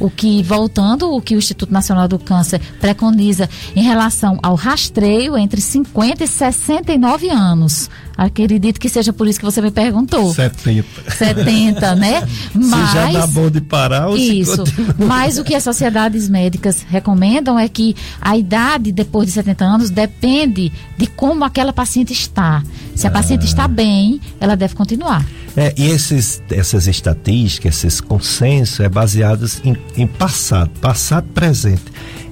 O que, voltando, o que o Instituto Nacional do Câncer preconiza em relação ao rastreio entre 50 e 69 anos. Acredito que seja por isso que você me perguntou.
70.
70, né?
Mas, <laughs> Se já dá bom de parar ou
Isso. Mas o que as sociedades médicas recomendam é que a idade depois de 70 anos depende de como aquela paciente está. Se a ah. paciente está bem, ela deve continuar.
É, e esses, essas estatísticas, esses consensos, é baseados em, em passado, passado presente.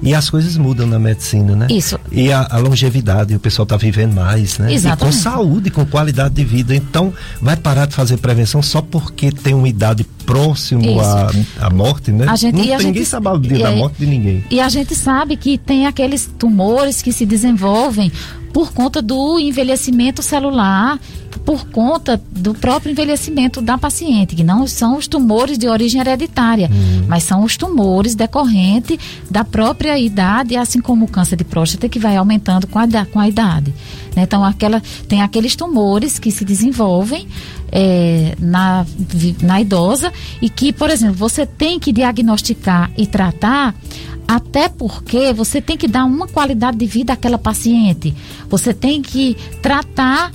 E as coisas mudam na medicina, né?
Isso.
E a, a longevidade, o pessoal está vivendo mais, né?
Exatamente.
E com saúde, com qualidade de vida. Então, vai parar de fazer prevenção só porque tem uma idade próximo à, à morte, né?
A gente,
Não,
a
ninguém
gente,
sabe o dia da morte de ninguém.
E a gente sabe que tem aqueles tumores que se desenvolvem por conta do envelhecimento celular, por conta do próprio envelhecimento da paciente, que não são os tumores de origem hereditária, uhum. mas são os tumores decorrentes da própria idade, assim como o câncer de próstata que vai aumentando com a, com a idade. Né? Então, aquela, tem aqueles tumores que se desenvolvem é, na, na idosa e que, por exemplo, você tem que diagnosticar e tratar até porque você tem que dar uma qualidade de vida àquela paciente. Você tem que tratar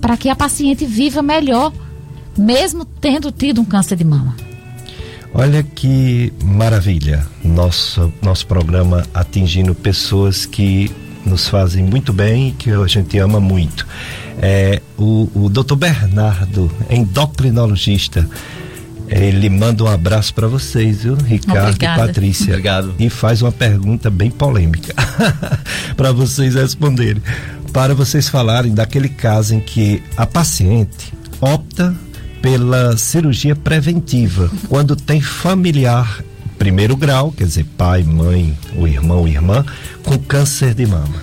para que a paciente viva melhor, mesmo tendo tido um câncer de mama.
Olha que maravilha, nosso, nosso programa atingindo pessoas que nos fazem muito bem e que a gente ama muito. É, o, o doutor Bernardo, endocrinologista, ele manda um abraço para vocês, viu? Ricardo Obrigada. e Patrícia.
Obrigado.
E faz uma pergunta bem polêmica <laughs> para vocês responderem. Para vocês falarem daquele caso em que a paciente opta pela cirurgia preventiva quando tem familiar primeiro grau, quer dizer, pai, mãe, o irmão, irmã, com câncer de mama.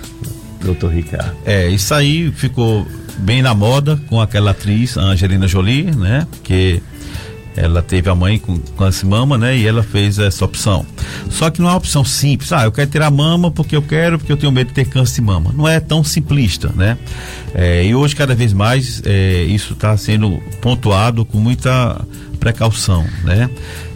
Doutor Ricardo.
É, isso aí ficou bem na moda com aquela atriz, Angelina Jolie, né? Que ela teve a mãe com câncer de mama, né? E ela fez essa opção. Só que não é uma opção simples. Ah, eu quero tirar mama porque eu quero, porque eu tenho medo de ter câncer de mama. Não é tão simplista, né? É, e hoje, cada vez mais, é, isso está sendo pontuado com muita precaução, né?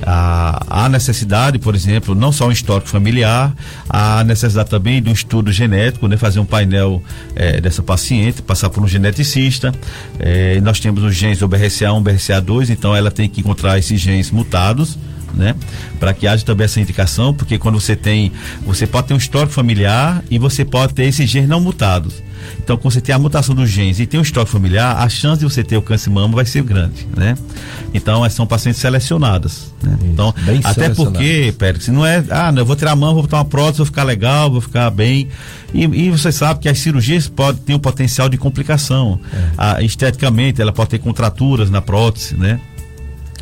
Há, necessidade, por exemplo, não só um histórico familiar, há necessidade também de um estudo genético, né? Fazer um painel é, dessa paciente, passar por um geneticista. É, nós temos os genes do BRCA1, BRCA2, então ela tem que encontrar esses genes mutados né? Para que haja também essa indicação, porque quando você tem, você pode ter um histórico familiar e você pode ter esses genes não mutados. Então, quando você tem a mutação dos genes e tem um histórico familiar, a chance de você ter o câncer de mama vai ser grande, né? Então, são pacientes selecionadas, né? Isso, então, até porque, Pérez, não é, ah, não, eu vou tirar a mama, vou botar uma prótese, vou ficar legal, vou ficar bem. E, e você sabe que as cirurgias podem ter um potencial de complicação. É. Ah, esteticamente, ela pode ter contraturas na prótese, né?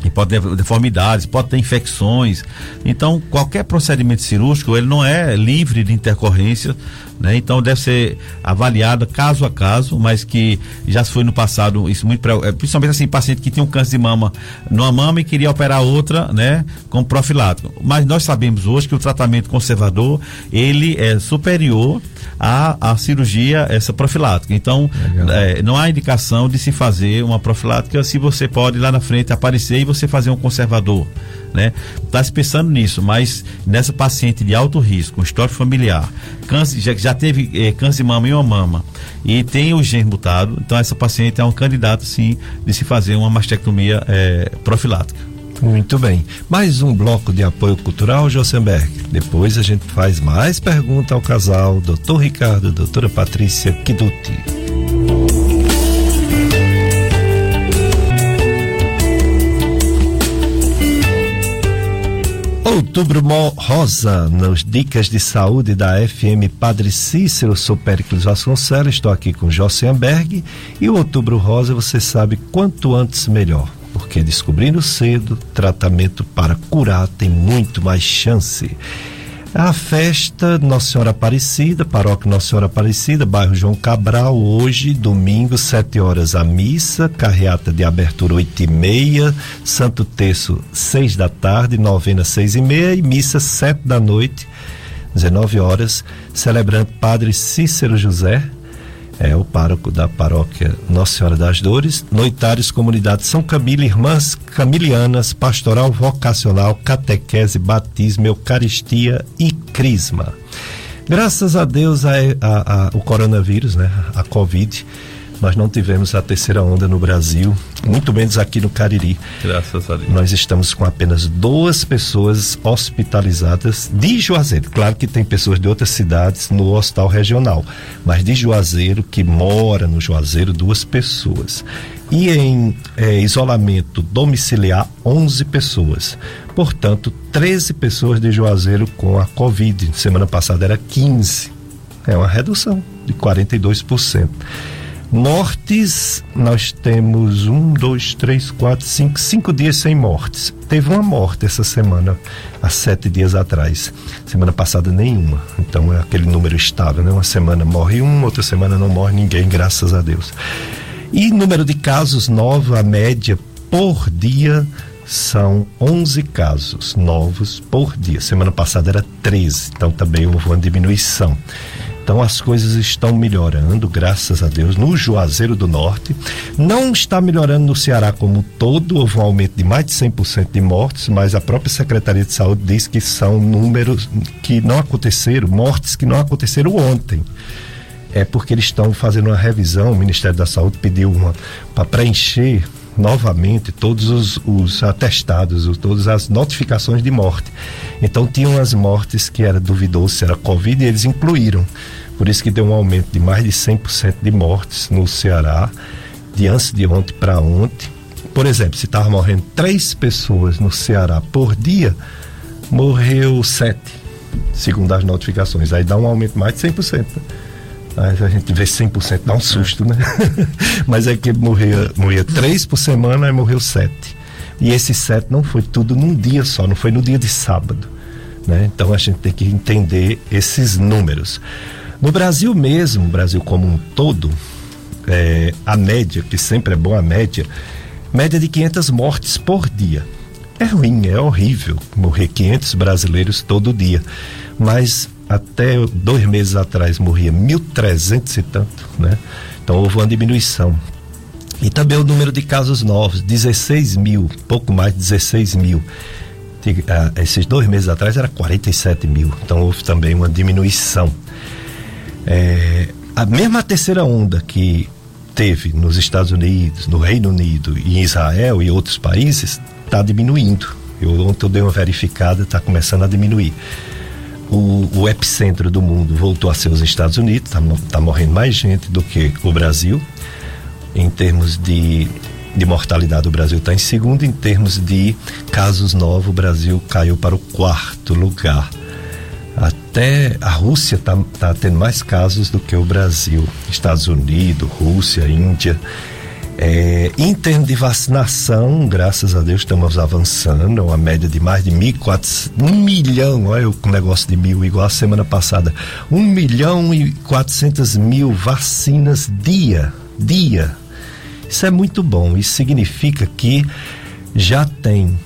E pode ter deformidades, pode ter infecções. Então, qualquer procedimento cirúrgico, ele não é livre de intercorrência, né? Então, deve ser avaliado caso a caso, mas que já foi no passado, isso muito, é, principalmente assim, paciente que tinha um câncer de mama numa mama e queria operar outra, né? Com profilático. Mas nós sabemos hoje que o tratamento conservador, ele é superior à, à cirurgia, essa profilática. Então, é, não há indicação de se fazer uma profilática se você pode lá na frente aparecer e você fazer um conservador, né? Tá se pensando nisso, mas nessa paciente de alto risco, história familiar, câncer, já, já teve é, câncer de mama e uma mama e tem o gene mutado, então essa paciente é um candidato sim de se fazer uma mastectomia é, profilática.
Muito bem. Mais um bloco de apoio cultural, Josenberg. Depois a gente faz mais pergunta ao casal, doutor Ricardo, doutora Patrícia Kiduti. Outubro Rosa, nas dicas de saúde da FM Padre Cícero, sou Péricles Vasconcelos, estou aqui com Josenberg e o Outubro Rosa, você sabe, quanto antes melhor porque descobrindo cedo, tratamento para curar tem muito mais chance. A festa Nossa Senhora Aparecida, paróquia Nossa Senhora Aparecida, bairro João Cabral, hoje, domingo, sete horas, a missa, carreata de abertura oito e meia, Santo Terço seis da tarde, novena seis e meia e missa sete da noite, 19 horas, celebrando Padre Cícero José, é o pároco da paróquia Nossa Senhora das Dores, noitários comunidade São Camilo, Irmãs Camilianas, Pastoral Vocacional, Catequese, Batismo, Eucaristia e Crisma. Graças a Deus a, a, a, o coronavírus, né, a Covid, nós não tivemos a terceira onda no Brasil, muito menos aqui no Cariri.
Graças a Deus.
Nós estamos com apenas duas pessoas hospitalizadas de Juazeiro. Claro que tem pessoas de outras cidades no hospital regional, mas de Juazeiro, que mora no Juazeiro, duas pessoas. E em é, isolamento domiciliar, 11 pessoas. Portanto, 13 pessoas de Juazeiro com a Covid. Semana passada era 15. É uma redução de 42%. Mortes, nós temos um, dois, três, quatro, cinco, cinco dias sem mortes. Teve uma morte essa semana, há sete dias atrás. Semana passada nenhuma. Então é aquele número estável, né? Uma semana morre um, outra semana não morre ninguém, graças a Deus. E número de casos novos, a média por dia são 11 casos novos por dia. Semana passada era 13, então também houve uma diminuição. Então as coisas estão melhorando, graças a Deus, no Juazeiro do Norte. Não está melhorando no Ceará como todo, houve um aumento de mais de 100% de mortes, mas a própria Secretaria de Saúde diz que são números que não aconteceram, mortes que não aconteceram ontem. É porque eles estão fazendo uma revisão, o Ministério da Saúde pediu uma para preencher novamente todos os, os atestados, os, todas as notificações de morte. Então tinham as mortes que era duvidoso se era Covid e eles incluíram. Por isso que deu um aumento de mais de 100% de mortes no Ceará, de antes de ontem para ontem. Por exemplo, se estava morrendo três pessoas no Ceará por dia, morreu sete, segundo as notificações. Aí dá um aumento mais de 100%. Né? A gente vê 100% dá um susto, né? <laughs> Mas é que morria, morria três por semana e morreu sete. E esses sete não foi tudo num dia só, não foi no dia de sábado. Né? Então a gente tem que entender esses números. No Brasil mesmo, Brasil como um todo, é, a média, que sempre é boa a média, média de 500 mortes por dia. É ruim, é horrível morrer 500 brasileiros todo dia. Mas até dois meses atrás morria 1.300 e tanto, né? Então houve uma diminuição. E também o número de casos novos, 16 mil, pouco mais de 16 mil. Ah, esses dois meses atrás era 47 mil, então houve também uma diminuição. É, a mesma terceira onda que teve nos Estados Unidos, no Reino Unido e em Israel e outros países está diminuindo. Eu ontem eu dei uma verificada, está começando a diminuir o, o, epicentro do mundo voltou a ser os Estados Unidos, está tá morrendo mais gente do que o Brasil. Em termos de, de mortalidade, o Brasil está em segundo. Em termos de casos novos, o Brasil caiu para o quarto lugar. Até a Rússia está tá tendo mais casos do que o Brasil. Estados Unidos, Rússia, Índia. É, em termos de vacinação, graças a Deus estamos avançando, uma média de mais de 1.400, um milhão, olha o negócio de mil, igual a semana passada, um milhão e quatrocentas mil vacinas dia, dia. Isso é muito bom, isso significa que já tem,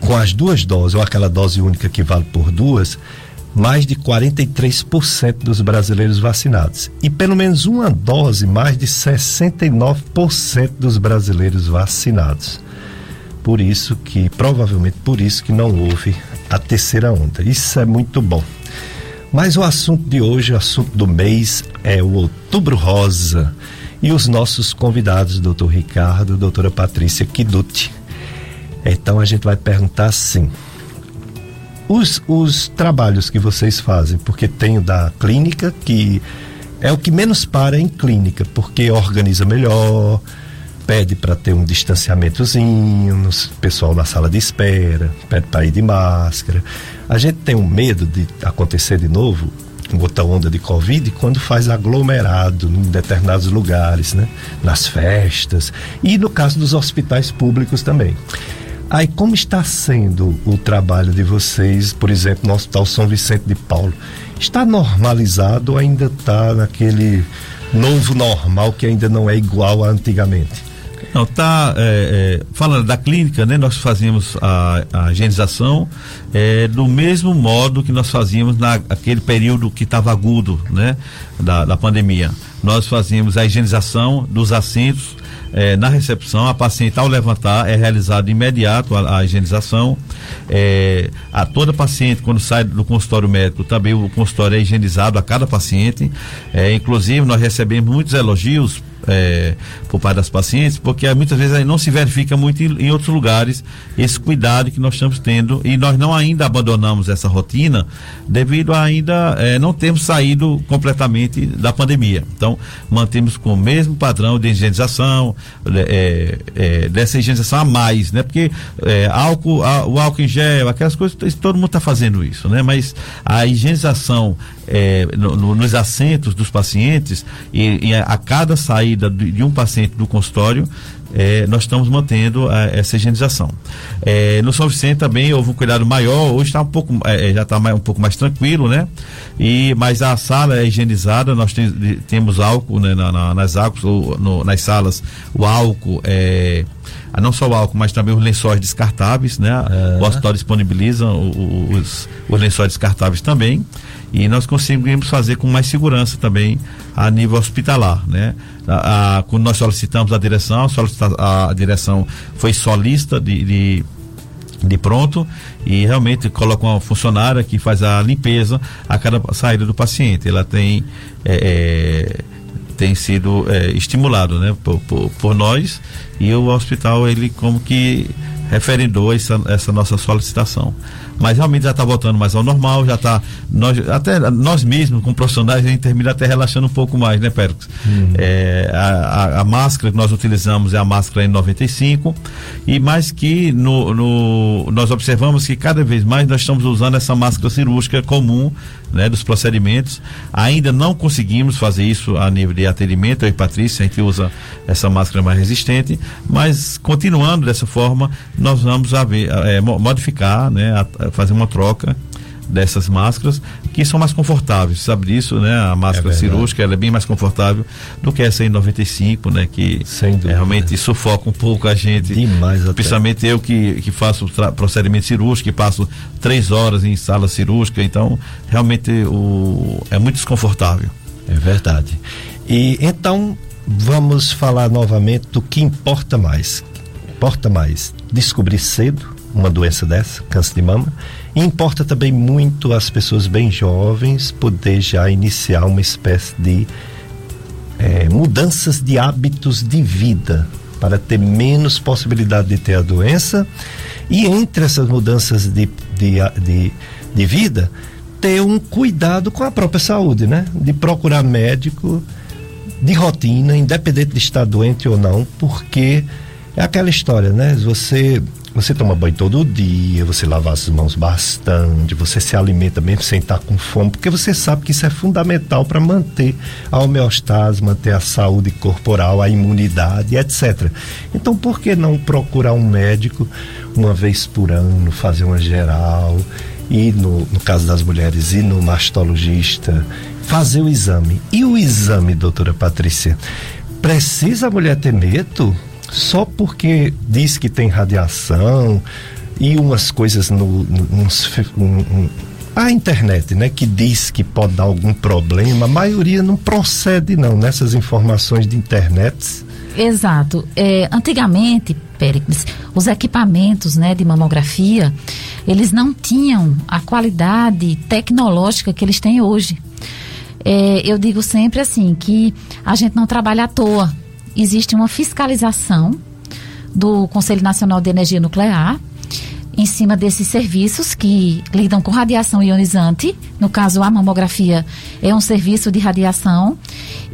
com as duas doses, ou aquela dose única que vale por duas, mais de 43% dos brasileiros vacinados. E pelo menos uma dose, mais de 69% dos brasileiros vacinados. por isso que, provavelmente por isso que não houve a terceira onda. Isso é muito bom. Mas o assunto de hoje, o assunto do mês, é o Outubro Rosa. E os nossos convidados, doutor Ricardo, doutora Patrícia Kiduti. Então a gente vai perguntar assim: os, os trabalhos que vocês fazem, porque tem o da clínica, que é o que menos para em clínica, porque organiza melhor, pede para ter um distanciamentozinho, no pessoal na sala de espera, pede para ir de máscara. A gente tem um medo de acontecer de novo outra onda de Covid quando faz aglomerado em determinados lugares, né? Nas festas e no caso dos hospitais públicos também. Aí, como está sendo o trabalho de vocês, por exemplo, no Hospital São Vicente de Paulo? Está normalizado ou ainda está naquele novo normal que ainda não é igual a antigamente?
Não, tá é, é, falando da clínica, né? Nós fazíamos a, a higienização é, do mesmo modo que nós fazíamos naquele período que estava agudo, né? Da, da pandemia. Nós fazíamos a higienização dos assentos é, na recepção, a paciente ao levantar é realizado imediato a, a higienização. É, a toda paciente quando sai do consultório médico também o consultório é higienizado a cada paciente. É, inclusive nós recebemos muitos elogios é, por parte das pacientes, porque muitas vezes não se verifica muito em, em, outros lugares esse cuidado que nós estamos tendo e nós não ainda abandonamos essa rotina devido a ainda é, não termos saído completamente da pandemia. Então, mantemos com o mesmo padrão de higienização, é, é dessa higienização a mais, né? Porque é, álcool, a, o álcool em gel, aquelas coisas, todo mundo está fazendo isso, né? Mas a higienização é, no, no, nos assentos dos pacientes e, e a, a cada saída de, de, um paciente do consultório, é, nós estamos mantendo a, essa higienização. É, no São Vicente também houve um cuidado maior, hoje está um pouco, é, é, já está um pouco mais tranquilo, né? E, mas a sala é higienizada, nós tem, temos álcool né, na, na, nas no, nas salas, o álcool é não só o álcool, mas também os lençóis descartáveis, né? É. O hospital disponibiliza os, os lençóis descartáveis também e nós conseguimos fazer com mais segurança também a nível hospitalar, né? A, a, quando nós solicitamos a direção, a, a direção foi solista de, de, de, pronto e realmente coloca uma funcionária que faz a limpeza a cada saída do paciente. Ela tem é, é, tem sido é, estimulado, né, por, por, por nós e o hospital ele como que referendou essa, essa nossa solicitação mas realmente já está voltando mais ao normal, já está nós até nós mesmos como profissionais a gente termina até relaxando um pouco mais, né, Pérez? Uhum. É, a, a, a, máscara que nós utilizamos é a máscara N95 e mais que no, no, nós observamos que cada vez mais nós estamos usando essa máscara cirúrgica comum, né, dos procedimentos. Ainda não conseguimos fazer isso a nível de atendimento, eu e Patrícia, a gente usa essa máscara mais resistente, mas continuando dessa forma, nós vamos haver, é, modificar, né, a, fazer uma troca dessas máscaras que são mais confortáveis, sabe disso, né? A máscara é cirúrgica ela é bem mais confortável do que essa N95, né? Que é, realmente sufoca um pouco a gente.
Demais até.
Principalmente eu que, que faço procedimento cirúrgico, que passo três horas em sala cirúrgica, então realmente o, é muito desconfortável.
É verdade. E então vamos falar novamente do que importa mais. Importa mais descobrir cedo uma doença dessa, câncer de mama. Importa também muito as pessoas bem jovens poder já iniciar uma espécie de é, mudanças de hábitos de vida para ter menos possibilidade de ter a doença. E entre essas mudanças de, de, de, de vida, ter um cuidado com a própria saúde, né? De procurar médico de rotina, independente de estar doente ou não, porque é aquela história, né? Você você toma banho todo dia, você lava as mãos bastante, você se alimenta mesmo sem estar com fome, porque você sabe que isso é fundamental para manter a homeostase, manter a saúde corporal, a imunidade, etc. Então, por que não procurar um médico uma vez por ano, fazer uma geral? E no, no caso das mulheres, ir no mastologista, fazer o exame. E o exame, doutora Patrícia? Precisa a mulher ter medo? Só porque diz que tem radiação e umas coisas no, no uns, um, a internet, né, que diz que pode dar algum problema, a maioria não procede não nessas informações de internet.
Exato. É, antigamente, Péricles, os equipamentos né, de mamografia, eles não tinham a qualidade tecnológica que eles têm hoje. É, eu digo sempre assim, que a gente não trabalha à toa. Existe uma fiscalização do Conselho Nacional de Energia Nuclear, em cima desses serviços que lidam com radiação ionizante. No caso, a mamografia é um serviço de radiação.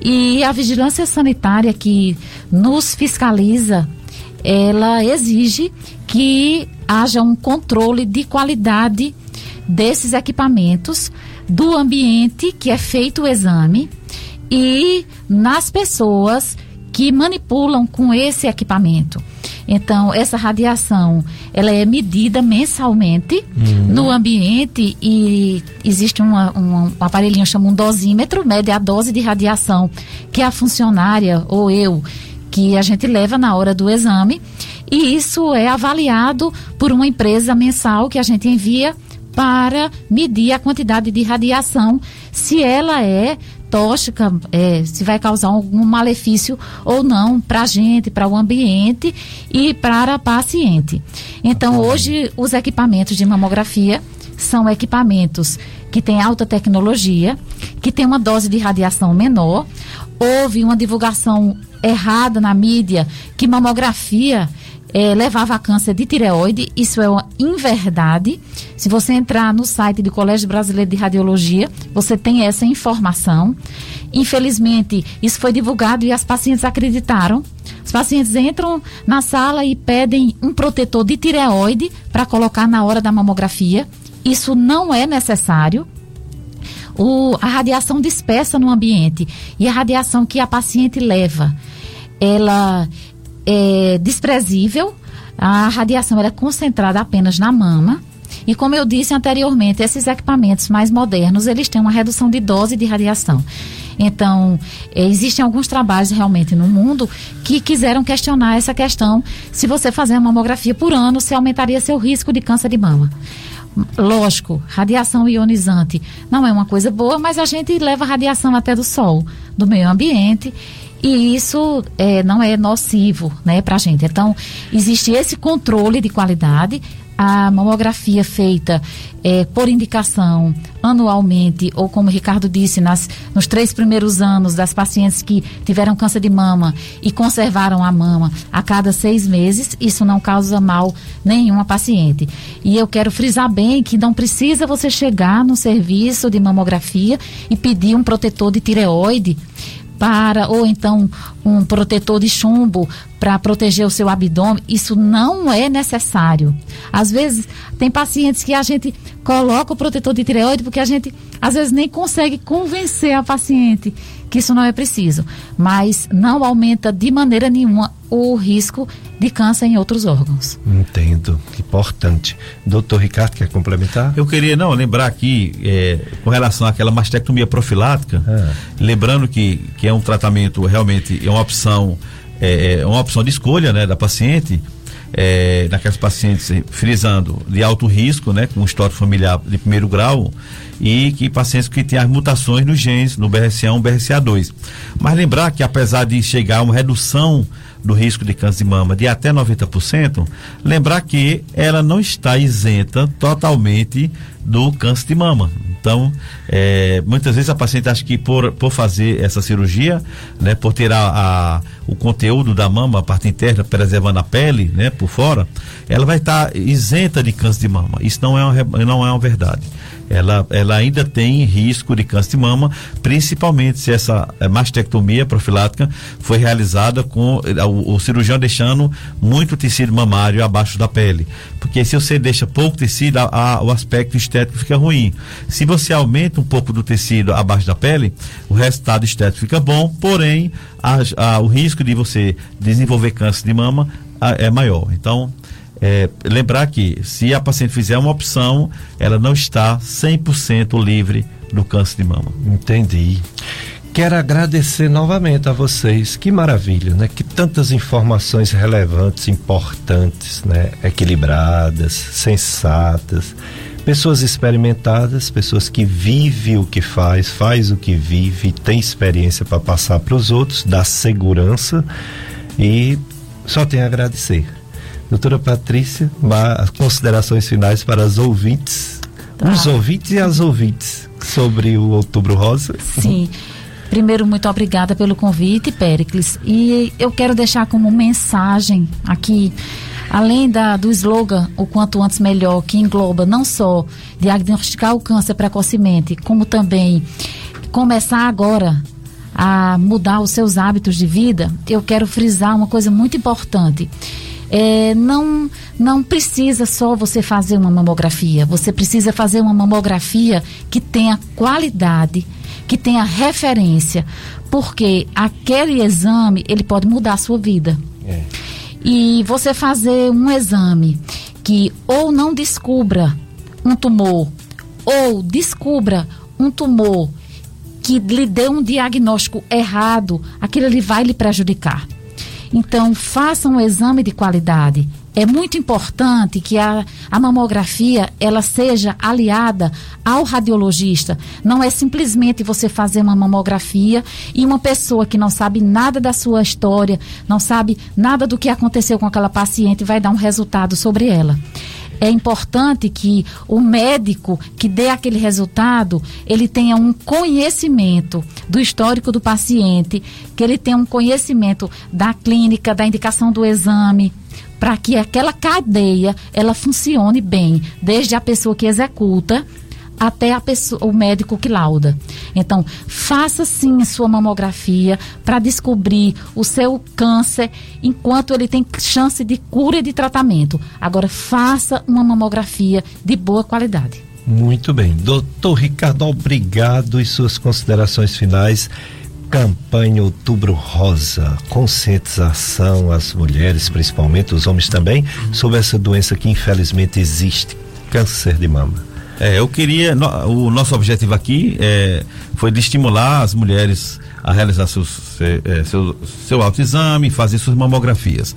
E a vigilância sanitária que nos fiscaliza, ela exige que haja um controle de qualidade desses equipamentos, do ambiente que é feito o exame e nas pessoas que manipulam com esse equipamento. Então, essa radiação, ela é medida mensalmente uhum. no ambiente e existe uma, uma, um aparelhinho chamado um dosímetro, mede a dose de radiação que a funcionária ou eu que a gente leva na hora do exame e isso é avaliado por uma empresa mensal que a gente envia para medir a quantidade de radiação, se ela é tóxica, é, se vai causar algum malefício ou não para a gente, para o ambiente e para a paciente. Então, hoje, os equipamentos de mamografia são equipamentos que têm alta tecnologia, que têm uma dose de radiação menor. Houve uma divulgação errada na mídia que mamografia é, levava a câncer de tireoide. Isso é uma inverdade. Se você entrar no site do Colégio Brasileiro de Radiologia, você tem essa informação. Infelizmente, isso foi divulgado e as pacientes acreditaram. Os pacientes entram na sala e pedem um protetor de tireoide para colocar na hora da mamografia. Isso não é necessário. O, a radiação dispersa no ambiente e a radiação que a paciente leva, ela é desprezível. A radiação é concentrada apenas na mama. E como eu disse anteriormente, esses equipamentos mais modernos, eles têm uma redução de dose de radiação. Então, é, existem alguns trabalhos realmente no mundo que quiseram questionar essa questão. Se você fazer uma mamografia por ano, se aumentaria seu risco de câncer de mama. Lógico, radiação ionizante não é uma coisa boa, mas a gente leva radiação até do sol, do meio ambiente e isso é, não é nocivo né, para a gente. Então, existe esse controle de qualidade. A mamografia feita é, por indicação anualmente, ou como o Ricardo disse, nas, nos três primeiros anos das pacientes que tiveram câncer de mama e conservaram a mama a cada seis meses, isso não causa mal nenhum a paciente. E eu quero frisar bem que não precisa você chegar no serviço de mamografia e pedir um protetor de tireoide para, ou então um protetor de chumbo para proteger o seu abdômen, isso não é necessário. Às vezes, tem pacientes que a gente coloca o protetor de tireoide porque a gente, às vezes, nem consegue convencer a paciente que isso não é preciso. Mas não aumenta de maneira nenhuma o risco de câncer em outros órgãos.
Entendo. Importante. Doutor Ricardo, quer complementar?
Eu queria, não, lembrar aqui, é, com relação àquela mastectomia profilática, ah. lembrando que, que é um tratamento realmente, é uma opção, é, é uma opção de escolha, né, da paciente, é, naquelas pacientes frisando de alto risco, né, com histórico familiar de primeiro grau, e que pacientes que têm as mutações nos genes, no BRCA1 e BRCA2. Mas lembrar que apesar de chegar a uma redução do risco de câncer de mama de até 90%, lembrar que ela não está isenta totalmente do câncer de mama. Então, é, muitas vezes a paciente acha que por, por fazer essa cirurgia, né, por ter a, o conteúdo da mama, a parte interna, preservando a pele, né, por fora, ela vai estar tá isenta de câncer de mama. Isso não é uma, não é uma verdade ela, ela ainda tem risco de câncer de mama, principalmente se essa eh, mastectomia profilática foi realizada com eh, o, o cirurgião deixando muito tecido mamário abaixo da pele. Porque se você deixa pouco tecido, a, a, o aspecto estético fica ruim. Se você aumenta um pouco do tecido abaixo da pele, o resultado estético fica bom, porém a, o risco de você desenvolver câncer de mama é maior. Então, é, lembrar que se a paciente fizer uma opção, ela não está 100% livre do câncer de mama.
Entendi. Quero agradecer novamente a vocês. Que maravilha, né? Que tantas informações relevantes, importantes, né? Equilibradas, sensatas. Pessoas experimentadas, pessoas que vivem o que faz, faz o que vive, tem experiência para passar para os outros, dá segurança E só tenho a agradecer. Doutora Patrícia, considerações finais para os ouvintes, tá. os ouvintes e as ouvintes sobre o Outubro Rosa.
Sim. Primeiro, muito obrigada pelo convite, Péricles. E eu quero deixar como mensagem aqui, além da, do slogan O Quanto Antes Melhor, que engloba não só diagnosticar o câncer precocemente, como também começar agora a mudar os seus hábitos de vida, eu quero frisar uma coisa muito importante. É, não, não precisa só você fazer uma mamografia, você precisa fazer uma mamografia que tenha qualidade que tenha referência, porque aquele exame ele pode mudar a sua vida. É. E você fazer um exame que ou não descubra um tumor ou descubra um tumor que lhe dê um diagnóstico errado, aquilo ali vai lhe prejudicar. Então, faça um exame de qualidade é muito importante que a, a mamografia ela seja aliada ao radiologista. Não é simplesmente você fazer uma mamografia e uma pessoa que não sabe nada da sua história, não sabe nada do que aconteceu com aquela paciente vai dar um resultado sobre ela é importante que o médico que dê aquele resultado, ele tenha um conhecimento do histórico do paciente, que ele tenha um conhecimento da clínica, da indicação do exame, para que aquela cadeia ela funcione bem, desde a pessoa que executa até a pessoa, o médico que lauda. Então, faça sim sua mamografia para descobrir o seu câncer enquanto ele tem chance de cura e de tratamento. Agora, faça uma mamografia de boa qualidade.
Muito bem. Doutor Ricardo, obrigado e suas considerações finais campanha Outubro Rosa, conscientização às mulheres, principalmente os homens também, sobre essa doença que infelizmente existe, câncer de mama.
É, eu queria, no, o nosso objetivo aqui é, foi de estimular as mulheres a realizar seus, é, seu, seu autoexame, fazer suas mamografias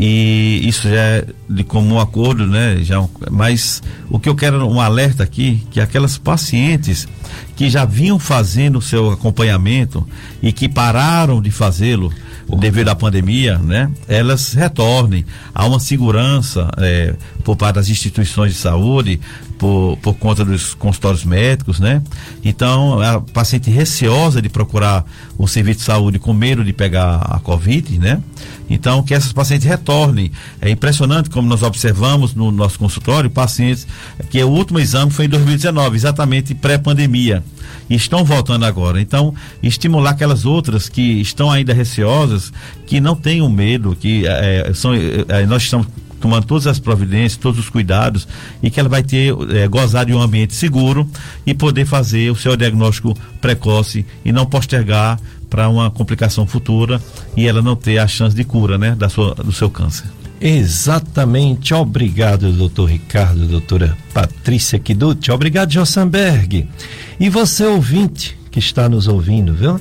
e isso já é de comum acordo, né? Já, é mas o que eu quero um alerta aqui que aquelas pacientes que já vinham fazendo o seu acompanhamento e que pararam de fazê-lo devido à pandemia, né? Elas retornem a uma segurança é, por parte das instituições de saúde, por, por conta dos consultórios médicos, né? Então, a paciente receosa de procurar um serviço de saúde com medo de pegar a Covid, né? Então, que essas pacientes retornem. É impressionante como nós observamos no nosso consultório pacientes que o último exame foi em 2019, exatamente pré-pandemia. E estão voltando agora. Então, estimular aquelas outras que estão ainda receosas, que não tenham medo, que é, são, é, nós estamos tomando todas as providências, todos os cuidados e que ela vai ter é, gozar de um ambiente seguro e poder fazer o seu diagnóstico precoce e não postergar para uma complicação futura e ela não ter a chance de cura, né, da sua, do seu câncer.
Exatamente. Obrigado, doutor Ricardo, doutora Patrícia Kiduti. Obrigado, Jossenberg. E você, ouvinte, que está nos ouvindo, viu?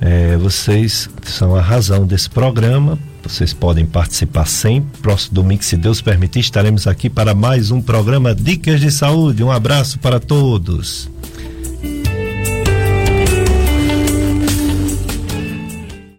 É, vocês são a razão desse programa. Vocês podem participar sempre. Próximo domingo, se Deus permitir, estaremos aqui para mais um programa Dicas de Saúde. Um abraço para todos.